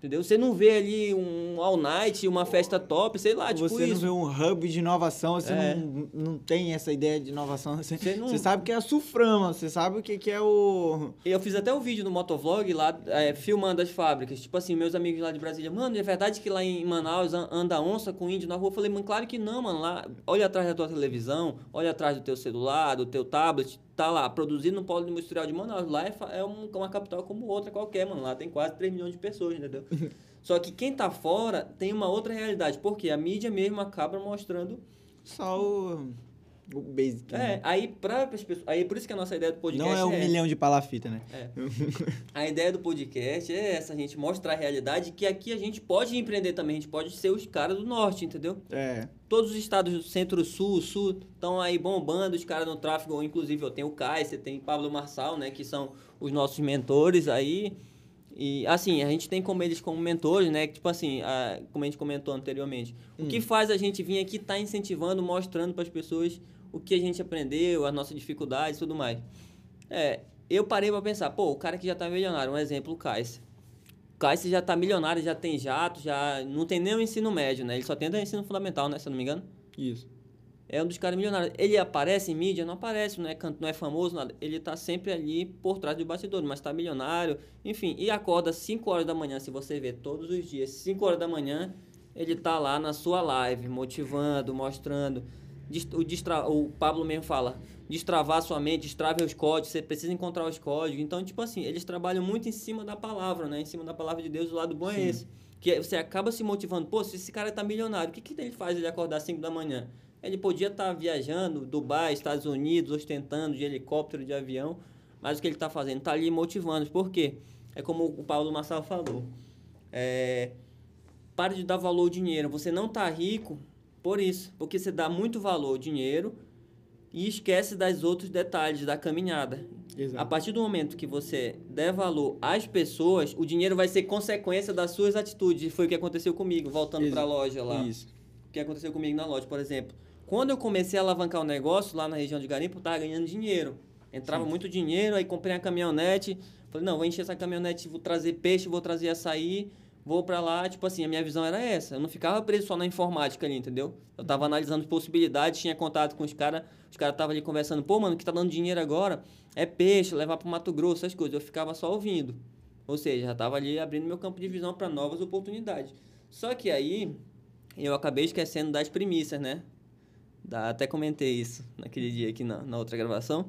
Entendeu? Você não vê ali um all night, uma festa top, sei lá, tipo você isso. não vê um hub de inovação, você É. não, não tem essa ideia de inovação. Você, Você não- você sabe que é a Suframa, você sabe o que, que é o. Eu fiz até um vídeo no motovlog lá, é, filmando as fábricas. Tipo assim, meus amigos lá de Brasília, mano, é verdade que lá em Manaus an- anda onça com índio na rua? Eu falei, mano, claro que não, mano. Lá, olha atrás da tua televisão, olha atrás do teu celular, do teu tablet, tá lá, produzido no polo industrial de Manaus. Lá é, é um- uma capital como outra qualquer, mano. Lá tem quase 3 milhões de pessoas, entendeu? Só que quem tá fora tem uma outra realidade, porque a mídia mesmo acaba mostrando. Só o. O basic. É, né? aí, pra, as pessoas, aí por isso que a nossa ideia do podcast Não é um essa. milhão de palafita, né? É. A ideia do podcast é essa, a gente mostrar a realidade que aqui a gente pode empreender também, a gente pode ser os caras do norte, entendeu? É. Todos os estados do centro-sul, sul, estão aí bombando, os caras no tráfego, inclusive eu tenho o Kai, você tem Pablo Marçal, né, que são os nossos mentores aí. E assim, a gente tem como eles como mentores, né, que, tipo assim, a- como a gente comentou anteriormente. O que faz a gente vir aqui tá incentivando, mostrando para as pessoas o que a gente aprendeu, as nossas dificuldades e tudo mais. É, eu parei para pensar, pô, o cara que já tá milionário, um exemplo, o Kaiser. O Kaiser já tá milionário, já tem jato, já não tem nem o ensino médio, né? Ele só tem o ensino fundamental, né, se eu não me engano. Isso. É um dos caras milionários. Ele aparece em mídia? Não aparece, não é, não é famoso, nada. Ele tá sempre ali por trás do bastidor, mas tá milionário. Enfim, e acorda 5 horas da manhã, se você ver todos os dias, 5 horas da manhã, ele tá lá na sua live, motivando, mostrando. O, distra- o Pablo mesmo fala, destravar a sua mente, destrave os códigos, você precisa encontrar os códigos. Então, tipo assim, eles trabalham muito em cima da palavra, né? Em cima da palavra de Deus, o lado bom é Sim. esse. Que é- você acaba se motivando, pô, se esse cara tá milionário, o que, que ele faz ele acordar às 5 da manhã? Ele podia estar viajando, Dubai, Estados Unidos, ostentando de helicóptero, de avião, mas o que ele está fazendo? Está ali motivando. Por quê? É como o Paulo Massal falou. É, pare de dar valor ao dinheiro. Você não está rico por isso, porque você dá muito valor ao dinheiro e esquece das outros detalhes da caminhada. A Exato. partir do momento que você der valor às pessoas, o dinheiro vai ser consequência das suas atitudes. Foi o que aconteceu comigo, voltando para a loja lá Isso. o que aconteceu comigo na loja, por exemplo. Quando eu comecei a alavancar o negócio lá na região de Garimpo, eu tava ganhando dinheiro. Entrava muito dinheiro, aí comprei uma caminhonete. Falei, não, vou encher essa caminhonete, vou trazer peixe, vou trazer açaí, vou pra lá. Tipo assim, a minha visão era essa. Eu não ficava preso só na informática ali, entendeu? Eu tava analisando possibilidades, tinha contato com os caras. Os caras estavam ali conversando, pô, mano, que tá dando dinheiro agora é peixe, levar pro Mato Grosso, essas coisas. Eu ficava só ouvindo. Ou seja, já tava ali abrindo meu campo de visão para novas oportunidades. Só que aí, eu acabei esquecendo das premissas, né? Da, até comentei isso naquele dia aqui na, na outra gravação.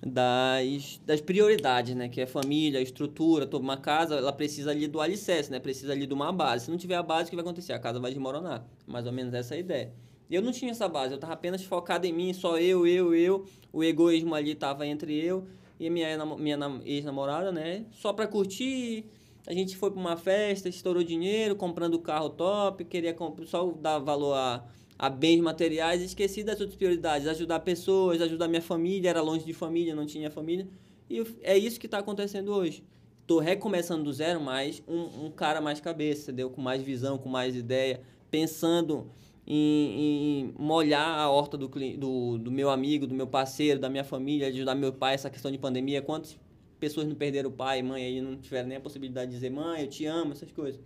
Das, das prioridades, né? Que é família, estrutura, uma casa, ela precisa ali do alicerce, né? Precisa ali de uma base. Se não tiver a base, o que vai acontecer? A casa vai desmoronar. Mais ou menos essa é a ideia. Eu não tinha essa base, eu tava apenas focado em mim, só eu, eu, eu. O egoísmo ali tava entre eu e minha, minha nam- ex-namorada, né? Só pra curtir. A gente foi pra uma festa, estourou dinheiro, comprando carro top, queria só dar valor a, a bens materiais, esqueci das outras prioridades, ajudar pessoas, ajudar minha família, era longe de família, não tinha família. E é isso que está acontecendo hoje. Tô recomeçando do zero, mas um, um cara mais cabeça, entendeu? Com mais visão, com mais ideia, pensando em, em molhar a horta do, do, do meu amigo, do meu parceiro, da minha família, ajudar meu pai essa questão de pandemia. Quantas pessoas não perderam o pai e mãe aí, não tiveram nem a possibilidade de dizer, mãe, eu te amo, essas coisas.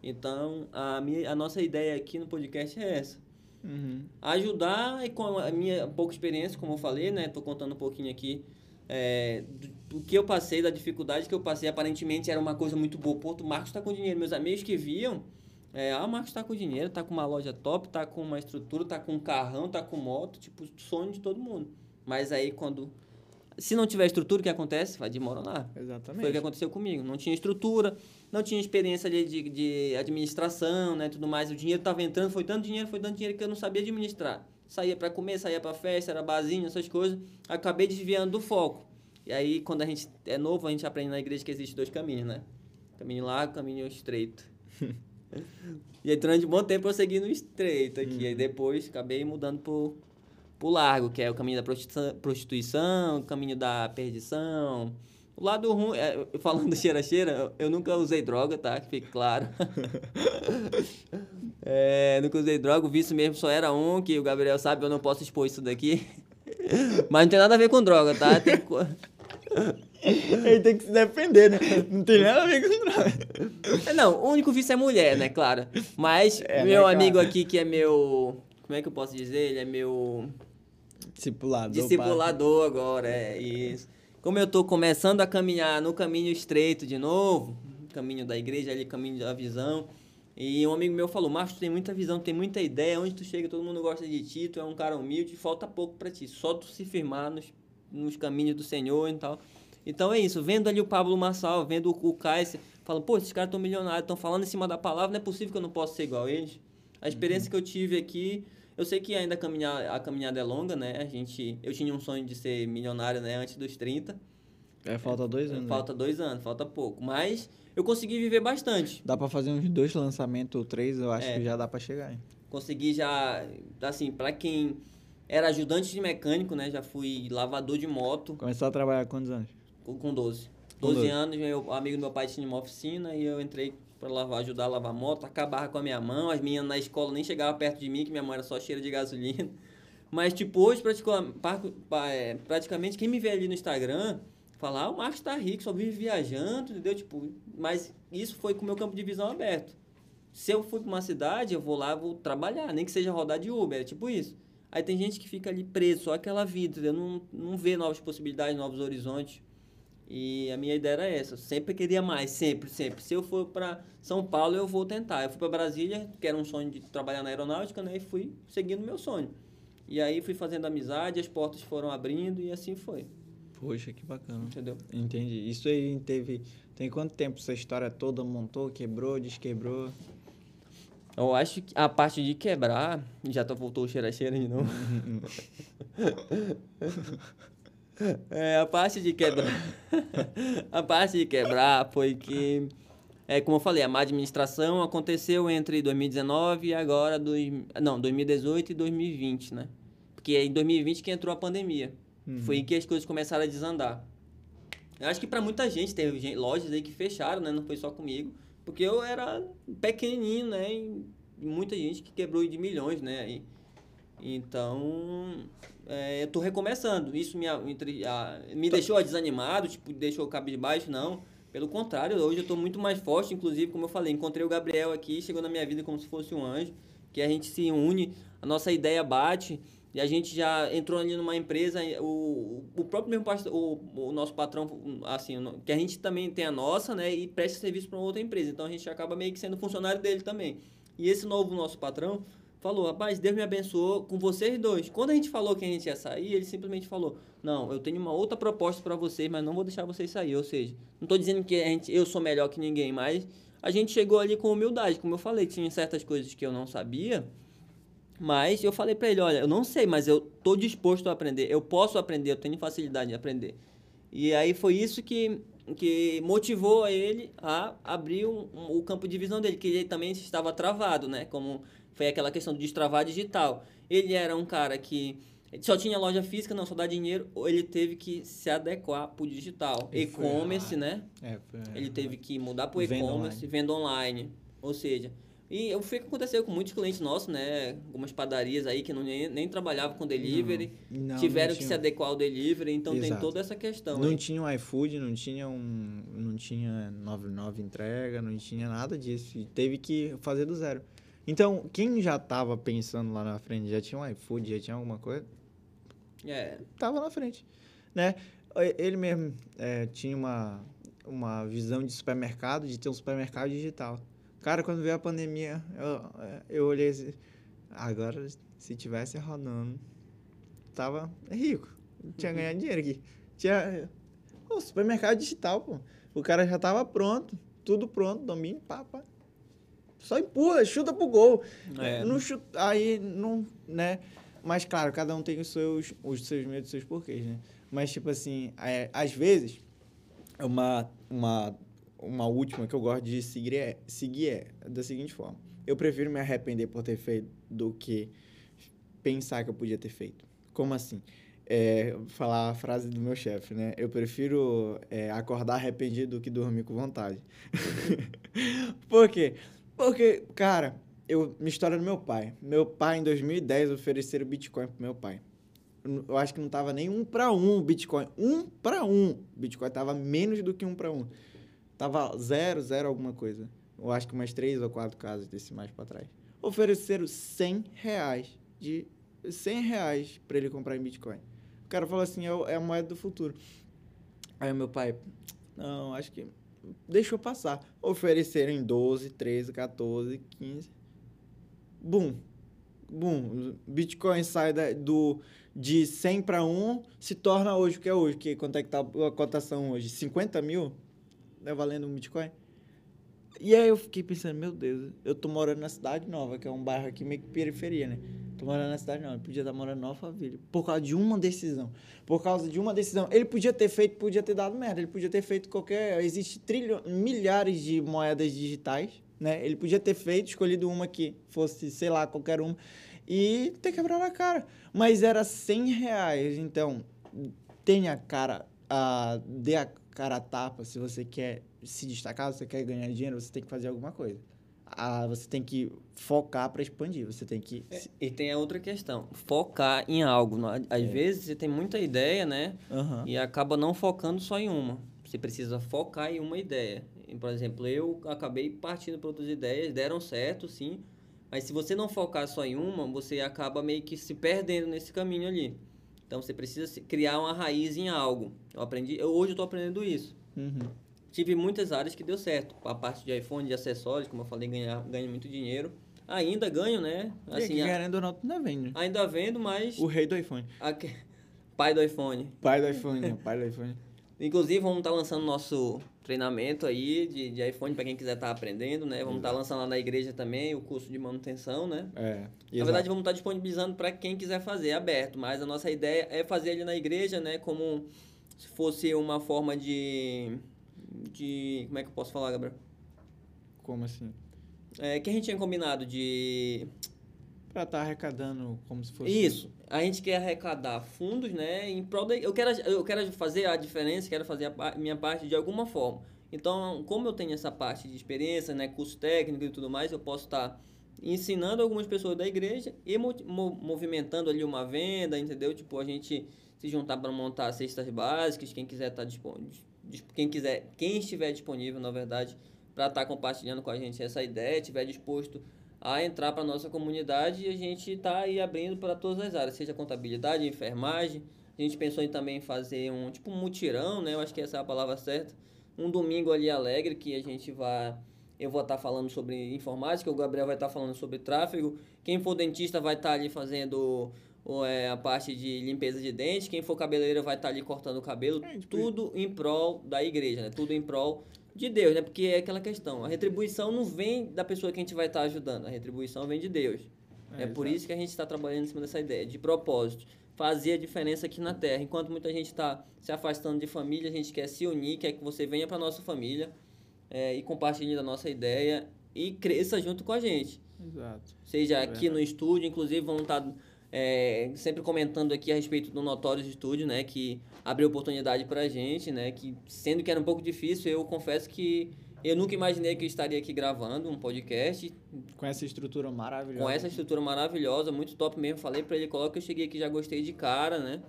Então, a, minha, a nossa ideia aqui no podcast é essa Uhum. ajudar e com a minha pouca experiência, como eu falei, né? Tô contando um pouquinho aqui é, do, do que eu passei, da dificuldade que eu passei. Aparentemente era uma coisa muito boa. Pô, o Marcos tá com dinheiro. Meus amigos que viam, é, ah, o Marcos tá com dinheiro, tá com uma loja top, tá com uma estrutura, tá com um carrão, tá com moto, tipo, sonho de todo mundo. Mas aí quando. Se não tiver estrutura, o que acontece? Vai desmoronar. Exatamente. Foi o que aconteceu comigo. Não tinha estrutura, não tinha experiência de, de, de administração, né, tudo mais. O dinheiro estava entrando, foi tanto dinheiro, foi tanto dinheiro que eu não sabia administrar. Saía para comer, saía para festa, era barzinho, essas coisas. Acabei desviando do foco. E aí, quando a gente é novo, a gente aprende na igreja que existe dois caminhos, né? Caminho largo, caminho estreito. e aí, durante um bom tempo, eu segui no estreito aqui. Aí, depois, acabei mudando pro, pro largo, que é o caminho da prostitu- prostituição, o caminho da perdição. O lado ruim, é, falando cheira-cheira, eu- eu nunca usei droga, tá? Que fique claro. é, nunca usei droga, o vício mesmo só era um, que o Gabriel sabe, eu não posso expor isso daqui. Mas não tem nada a ver com droga, tá? Tem Ele tem que se defender, né? Não tem nada a ver com droga. É, Não, o único vício é mulher, né, claro. Mas É, né, meu cara? amigo aqui, que é meu. Como é que eu posso dizer? Ele é meu Discipulador. discipulador agora, é isso. Como eu tô começando a caminhar no caminho estreito de novo, caminho da igreja ali, caminho da visão. E um amigo meu falou, Márcio, tu tem muita visão, tem muita ideia, onde tu chega todo mundo gosta de ti, tu é um cara humilde, falta pouco pra ti, só tu se firmar nos, nos caminhos do Senhor e tal. Então é isso, vendo ali o Pablo Marçal, vendo o, Kaiser, falando, pô, esses caras estão milionários, estão falando em cima da palavra, não é possível que eu não possa ser igual a eles. A experiência que eu tive aqui, eu sei que ainda a caminhada, a caminhada é longa, né? A gente, eu tinha um sonho de ser milionário, né, antes dos 30. É, falta dois anos. né? Falta dois anos, falta pouco. Mas eu consegui viver bastante. Dá pra fazer uns dois lançamentos ou três, eu acho É. que já dá pra chegar. hein? Consegui já, assim, pra quem era ajudante de mecânico, né? Já fui lavador de moto Começou a trabalhar com quantos anos? com com 12. Com 12 12. anos, meu amigo do meu pai tinha uma oficina e eu entrei pra lavar, ajudar a lavar moto, acabava com a minha mão, as meninas na escola nem chegavam perto de mim, que minha mão era só cheira de gasolina. Mas, tipo, hoje, praticamente, praticamente, quem me vê ali no Instagram, fala, ah, o Marcos tá rico, só vive viajando, entendeu? Tipo, mas isso foi com o meu campo de visão aberto. Se eu fui pra uma cidade, eu vou lá, vou trabalhar, nem que seja rodar de Uber, é tipo isso. Aí tem gente que fica ali preso, só aquela vida, entendeu? Não, não vê novas possibilidades, novos horizontes. E a minha ideia era essa. Eu sempre queria mais, sempre, sempre. Se eu for para São Paulo, eu vou tentar. Eu fui para Brasília, que era um sonho de trabalhar na aeronáutica, né? E fui seguindo meu sonho. E aí fui fazendo amizade, as portas foram abrindo e assim foi, Poxa, que bacana. entendeu? Entendi. Isso aí teve. Tem quanto tempo essa história toda montou, quebrou, desquebrou? Eu acho que a parte de quebrar, já tô, voltou o cheira-cheira de novo. É, a parte de quebrar. a parte de quebrar foi que, é, como eu falei, a má administração aconteceu entre 2019 e agora, dois, não, 2018 e 2020, né? Porque é em 2020 que entrou a pandemia. Foi aí que as coisas começaram a desandar. Eu acho que para muita gente, teve gente- lojas aí que fecharam, né? Não foi só comigo. Porque eu era pequenininho, né? E muita gente que quebrou de milhões, né? E, então, é, eu tô recomeçando. Isso me, me deixou desanimado, tipo, deixou o cabisbaixo, não. Pelo contrário, hoje eu tô muito mais forte, inclusive, como eu falei, encontrei o Gabriel aqui, chegou na minha vida como se fosse um anjo, que a gente se une, a nossa ideia bate, e a gente já entrou ali numa empresa, o, o próprio mesmo pastor, o, o nosso patrão, assim, que a gente também tem a nossa, né, e presta serviço para outra empresa, então a gente acaba meio que sendo funcionário dele também. E esse novo nosso patrão falou, rapaz, Deus me abençoou com vocês dois. Quando a gente falou que a gente ia sair, ele simplesmente falou, não, eu tenho uma outra proposta para vocês, mas não vou deixar vocês sair. Ou seja, não estou dizendo que a gente, eu sou melhor que ninguém, mas a gente chegou ali com humildade. Como eu falei, tinha certas coisas que eu não sabia, mas eu falei para ele, olha, eu não sei, mas eu tô disposto a aprender, eu posso aprender, eu tenho facilidade de aprender. E aí foi isso que, que motivou ele a abrir um- um- o campo de visão dele, que ele também estava travado, né? Como foi aquela questão do destravar digital. Ele era um cara que só tinha loja física, não, só dá dinheiro, ele teve que se adequar para o digital. Foi E-commerce, né? É, foi- Ele teve que mudar para o e-commerce, venda online. Ou seja, e o que aconteceu com muitos clientes nossos, né? Algumas padarias aí que não, nem, nem trabalhavam com delivery, Não, tiveram não que se adequar ao delivery, então tem Exato. toda essa questão. Não aí. tinha um iFood, não tinha um. Não tinha 99 entrega, não tinha nada disso. E teve que fazer do zero. Então, quem já tava pensando lá na frente, já tinha um iFood, já tinha alguma coisa, É, tava na frente, né? Ele mesmo é, tinha uma, uma visão de supermercado, de ter um supermercado digital. Cara, quando veio a pandemia, eu, eu olhei assim, agora, se tivesse rodando, tava rico. Tinha ganhado dinheiro aqui. Tinha o supermercado digital, pô. O cara já tava pronto, tudo pronto, domínio, pá, pá. Só empurra, chuta pro gol. É. Não chuta, aí não, né? Mas claro, cada um tem os seus, os seus medos, os seus porquês, né? Mas tipo assim, é, às vezes uma uma uma última que eu gosto de seguir é, seguir é da seguinte forma. Eu prefiro me arrepender por ter feito do que pensar que eu podia ter feito. Como assim? É, falar a frase do meu chefe, né? Eu prefiro é, acordar arrependido do que dormir com vontade. Por quê? Porque, cara, eu, minha história do meu pai. Meu pai, em 2010, ofereceram Bitcoin pro meu pai. Eu acho que não tava nem um para um Bitcoin. Um para um. Bitcoin tava menos do que um para um. Tava zero, zero alguma coisa. Eu acho que umas três ou quatro casas desse mais para trás. Ofereceram 100 reais de 100 reais para ele comprar em Bitcoin. O cara falou assim, é, é a moeda do futuro. Aí meu pai, não, acho que deixou passar. Ofereceram em 12, 13, 14, 15. Bum. Bum. Bitcoin sai da, do, de 100 para 1, se torna hoje o que é hoje. Que, quanto é que tá a cotação hoje? 50 mil? Né, valendo um Bitcoin? E aí eu fiquei pensando, meu Deus, eu tô morando na Cidade Nova, que é um bairro aqui meio que periferia, né? Tô morando na cidade, não. Ele podia estar morando em Alphaville. Por causa de uma decisão. Por causa de uma decisão. Ele podia ter feito, podia ter dado merda. Ele podia ter feito qualquer. Existe trilho, milhares de moedas digitais, né? Ele podia ter feito, escolhido uma que fosse, sei lá, qualquer uma. E ter quebrado a cara. Mas era 100 reais. Então, tenha cara. A, dê a cara a tapa se você quer se destacar, se você quer ganhar dinheiro, você tem que fazer alguma coisa a, você tem que focar para expandir. Você tem que. É, e tem a outra questão: focar em algo. Às é. vezes você tem muita ideia, né? Uhum. E acaba não focando só em uma. Você precisa focar em uma ideia. Por exemplo, eu acabei partindo para outras ideias, deram certo, sim. Mas se você não focar só em uma, você acaba meio que se perdendo nesse caminho ali. Então você precisa criar uma raiz em algo. Eu aprendi, eu, hoje eu estou aprendendo isso. Uhum tive muitas áreas que deu certo. A parte de iPhone, de acessórios, como eu falei, ganhar, ganho muito dinheiro. Ainda ganho, né? Assim, e querendo ou não, tu ainda vende. Ainda vendo, mas... O rei do iPhone. A... Pai do iPhone. Pai do iPhone, pai do iPhone. Inclusive, vamos estar tá lançando nosso treinamento aí de, de iPhone para quem quiser estar tá aprendendo, né? Vamos estar tá lançando lá na igreja também o curso de manutenção, né? É. Exato. Na verdade, vamos estar tá disponibilizando para quem quiser fazer, é aberto. Mas a nossa ideia é fazer ali na igreja, né? Como se fosse uma forma de de. Como é que eu posso falar, Gabriel? Como assim? É, que a gente tinha combinado de. Pra estar tá arrecadando como se fosse. Isso. A gente quer arrecadar fundos, né? Em prol da... eu, quero, eu quero fazer a diferença, quero fazer a minha parte de alguma forma. Então, como eu tenho essa parte de experiência, né? Curso técnico e tudo mais, eu posso estar. Tá ensinando algumas pessoas da igreja e movimentando ali uma venda, entendeu? Tipo, a gente se juntar para montar cestas básicas, quem quiser estar tá disponível quem quiser, quem estiver disponível, na verdade, para estar tá compartilhando com a gente essa ideia, estiver disposto a entrar para nossa comunidade e a gente está aí abrindo para todas as áreas, seja contabilidade, enfermagem. A gente pensou em também fazer um tipo um mutirão, né? Eu acho que essa é a palavra certa. Um domingo ali alegre que a gente vai eu vou estar tá falando sobre informática, o Gabriel vai estar tá falando sobre tráfego. Quem for dentista vai estar tá ali fazendo a parte de limpeza de dente, quem for cabeleireiro vai estar tá ali cortando o cabelo, é, tipo tudo em prol da igreja, né? Tudo em prol de Deus, né? Porque é aquela questão, a retribuição não vem da pessoa que a gente vai estar tá ajudando, a retribuição vem de Deus. É, é por isso que a gente está trabalhando em cima dessa ideia, de propósito, fazer a diferença aqui na Terra. Enquanto muita gente está se afastando de família, a gente quer se unir, quer que você venha para nossa família é, e compartilhe da nossa ideia e cresça junto com a gente. Exato. Seja é aqui no estúdio, inclusive vamos estar tá é, sempre comentando aqui a respeito do Notórios Estúdio, né? Que abriu oportunidade pra gente, né? Que sendo que era um pouco difícil, eu confesso que eu nunca imaginei que eu estaria aqui gravando um podcast. Com essa estrutura maravilhosa. Com essa estrutura maravilhosa, muito top mesmo. Falei para ele, coloca que eu cheguei aqui já gostei de cara, né?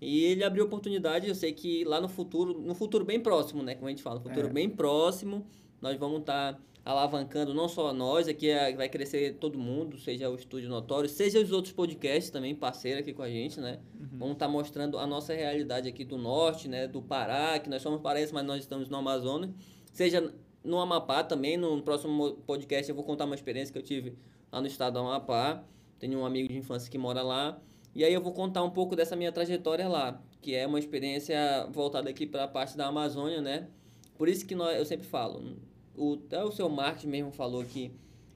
E ele abriu oportunidade, eu sei que lá no futuro, no futuro bem próximo, né? Como a gente fala, futuro é. bem próximo, nós vamos estar... Tá alavancando não só nós, aqui é, vai crescer todo mundo, seja o Estúdio Notório, seja os outros podcasts também, parceiro aqui com a gente, né? Uhum. Vamos estar tá mostrando a nossa realidade aqui do norte, né? Do Pará, que nós somos paraenses, mas nós estamos no Amazonas. Seja no Amapá também, no próximo podcast eu vou contar uma experiência que eu tive lá no estado do Amapá. Tenho um amigo de infância que mora lá. E aí eu vou contar um pouco dessa minha trajetória lá, que é uma experiência voltada aqui para a parte da Amazônia, né? Por isso que nós, eu sempre falo, o, até o seu Marcos mesmo falou que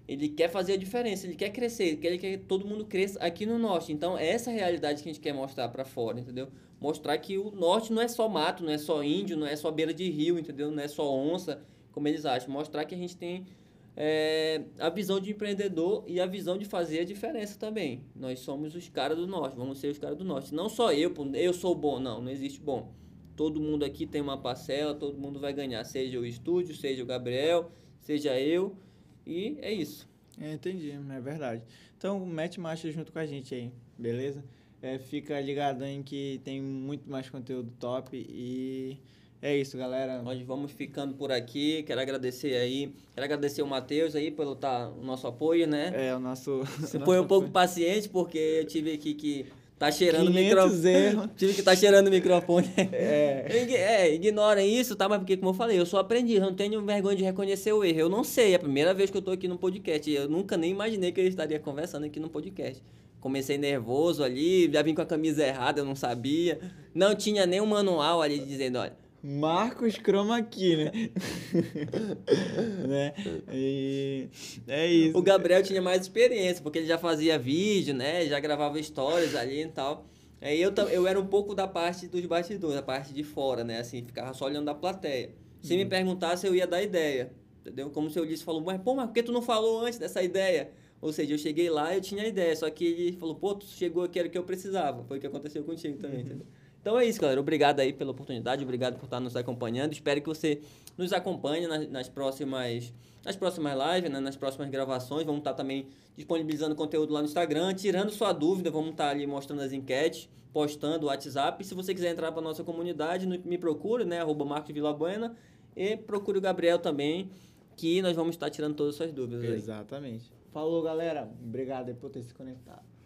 ele quer fazer a diferença, ele quer crescer, ele quer que todo mundo cresça aqui no norte. Então, é essa realidade que a gente quer mostrar para fora, entendeu? Mostrar que o norte não é só mato, não é só índio, não é só beira de rio, entendeu? Não é só onça, como eles acham. Mostrar que a gente tem é, a visão de empreendedor e a visão de fazer a diferença também. Nós somos os caras do norte, vamos ser os caras do norte. Não só eu, eu sou bom, não, não existe bom todo mundo aqui tem uma parcela, todo mundo vai ganhar, seja o estúdio, seja o Gabriel, seja eu, e é isso. É, entendi, é verdade. Então, mete marcha junto com a gente aí, beleza? É, fica ligado em que tem muito mais conteúdo top e é isso, galera. Nós vamos ficando por aqui. Quero agradecer aí. Quero agradecer o Matheus aí pelo tá, o nosso apoio, né? É, o nosso. Foi um pouco paciente, porque eu tive aqui que tá cheirando o 500 microfone. tive que tá cheirando o microfone. É. É, ignorem isso, tá? Mas porque, como eu falei, eu sou aprendiz, eu não tenho vergonha de reconhecer o erro. Eu não sei, é a primeira vez que eu tô aqui no podcast. Eu nunca nem imaginei que eu estaria conversando aqui no podcast. Comecei nervoso ali, já vim com a camisa errada, eu não sabia. Não tinha nem um manual ali dizendo, olha, Marcos Chroma aqui, né? né? E é isso. O Gabriel tinha mais experiência, porque ele já fazia vídeo, né? Já gravava histórias ali e tal. Aí eu, ta- eu era um pouco da parte dos bastidores, da parte de fora, né? Assim, ficava só olhando da plateia. Se me perguntasse, eu ia dar ideia. Entendeu? Como se eu disse, falou, mas pô, mas por que tu não falou antes dessa ideia? Ou seja, eu cheguei lá eu tinha a ideia, só que ele falou, pô, tu chegou aqui, era o que eu precisava. Foi o que aconteceu contigo também, entendeu? Então é isso, galera. Obrigado aí pela oportunidade, obrigado por estar nos acompanhando. Espero que você nos acompanhe nas, nas próximas nas próximas lives, né, nas próximas gravações. Vamos estar também disponibilizando conteúdo lá no Instagram, tirando sua dúvida, vamos estar ali mostrando as enquetes, postando o WhatsApp. E se você quiser entrar para nossa comunidade, me procure, né, arroba Marcos Villabuena, e procure o Gabriel também, que nós vamos estar tirando todas as suas dúvidas aí. Exatamente. Falou, galera. Obrigado aí por ter se conectado.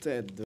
Ted.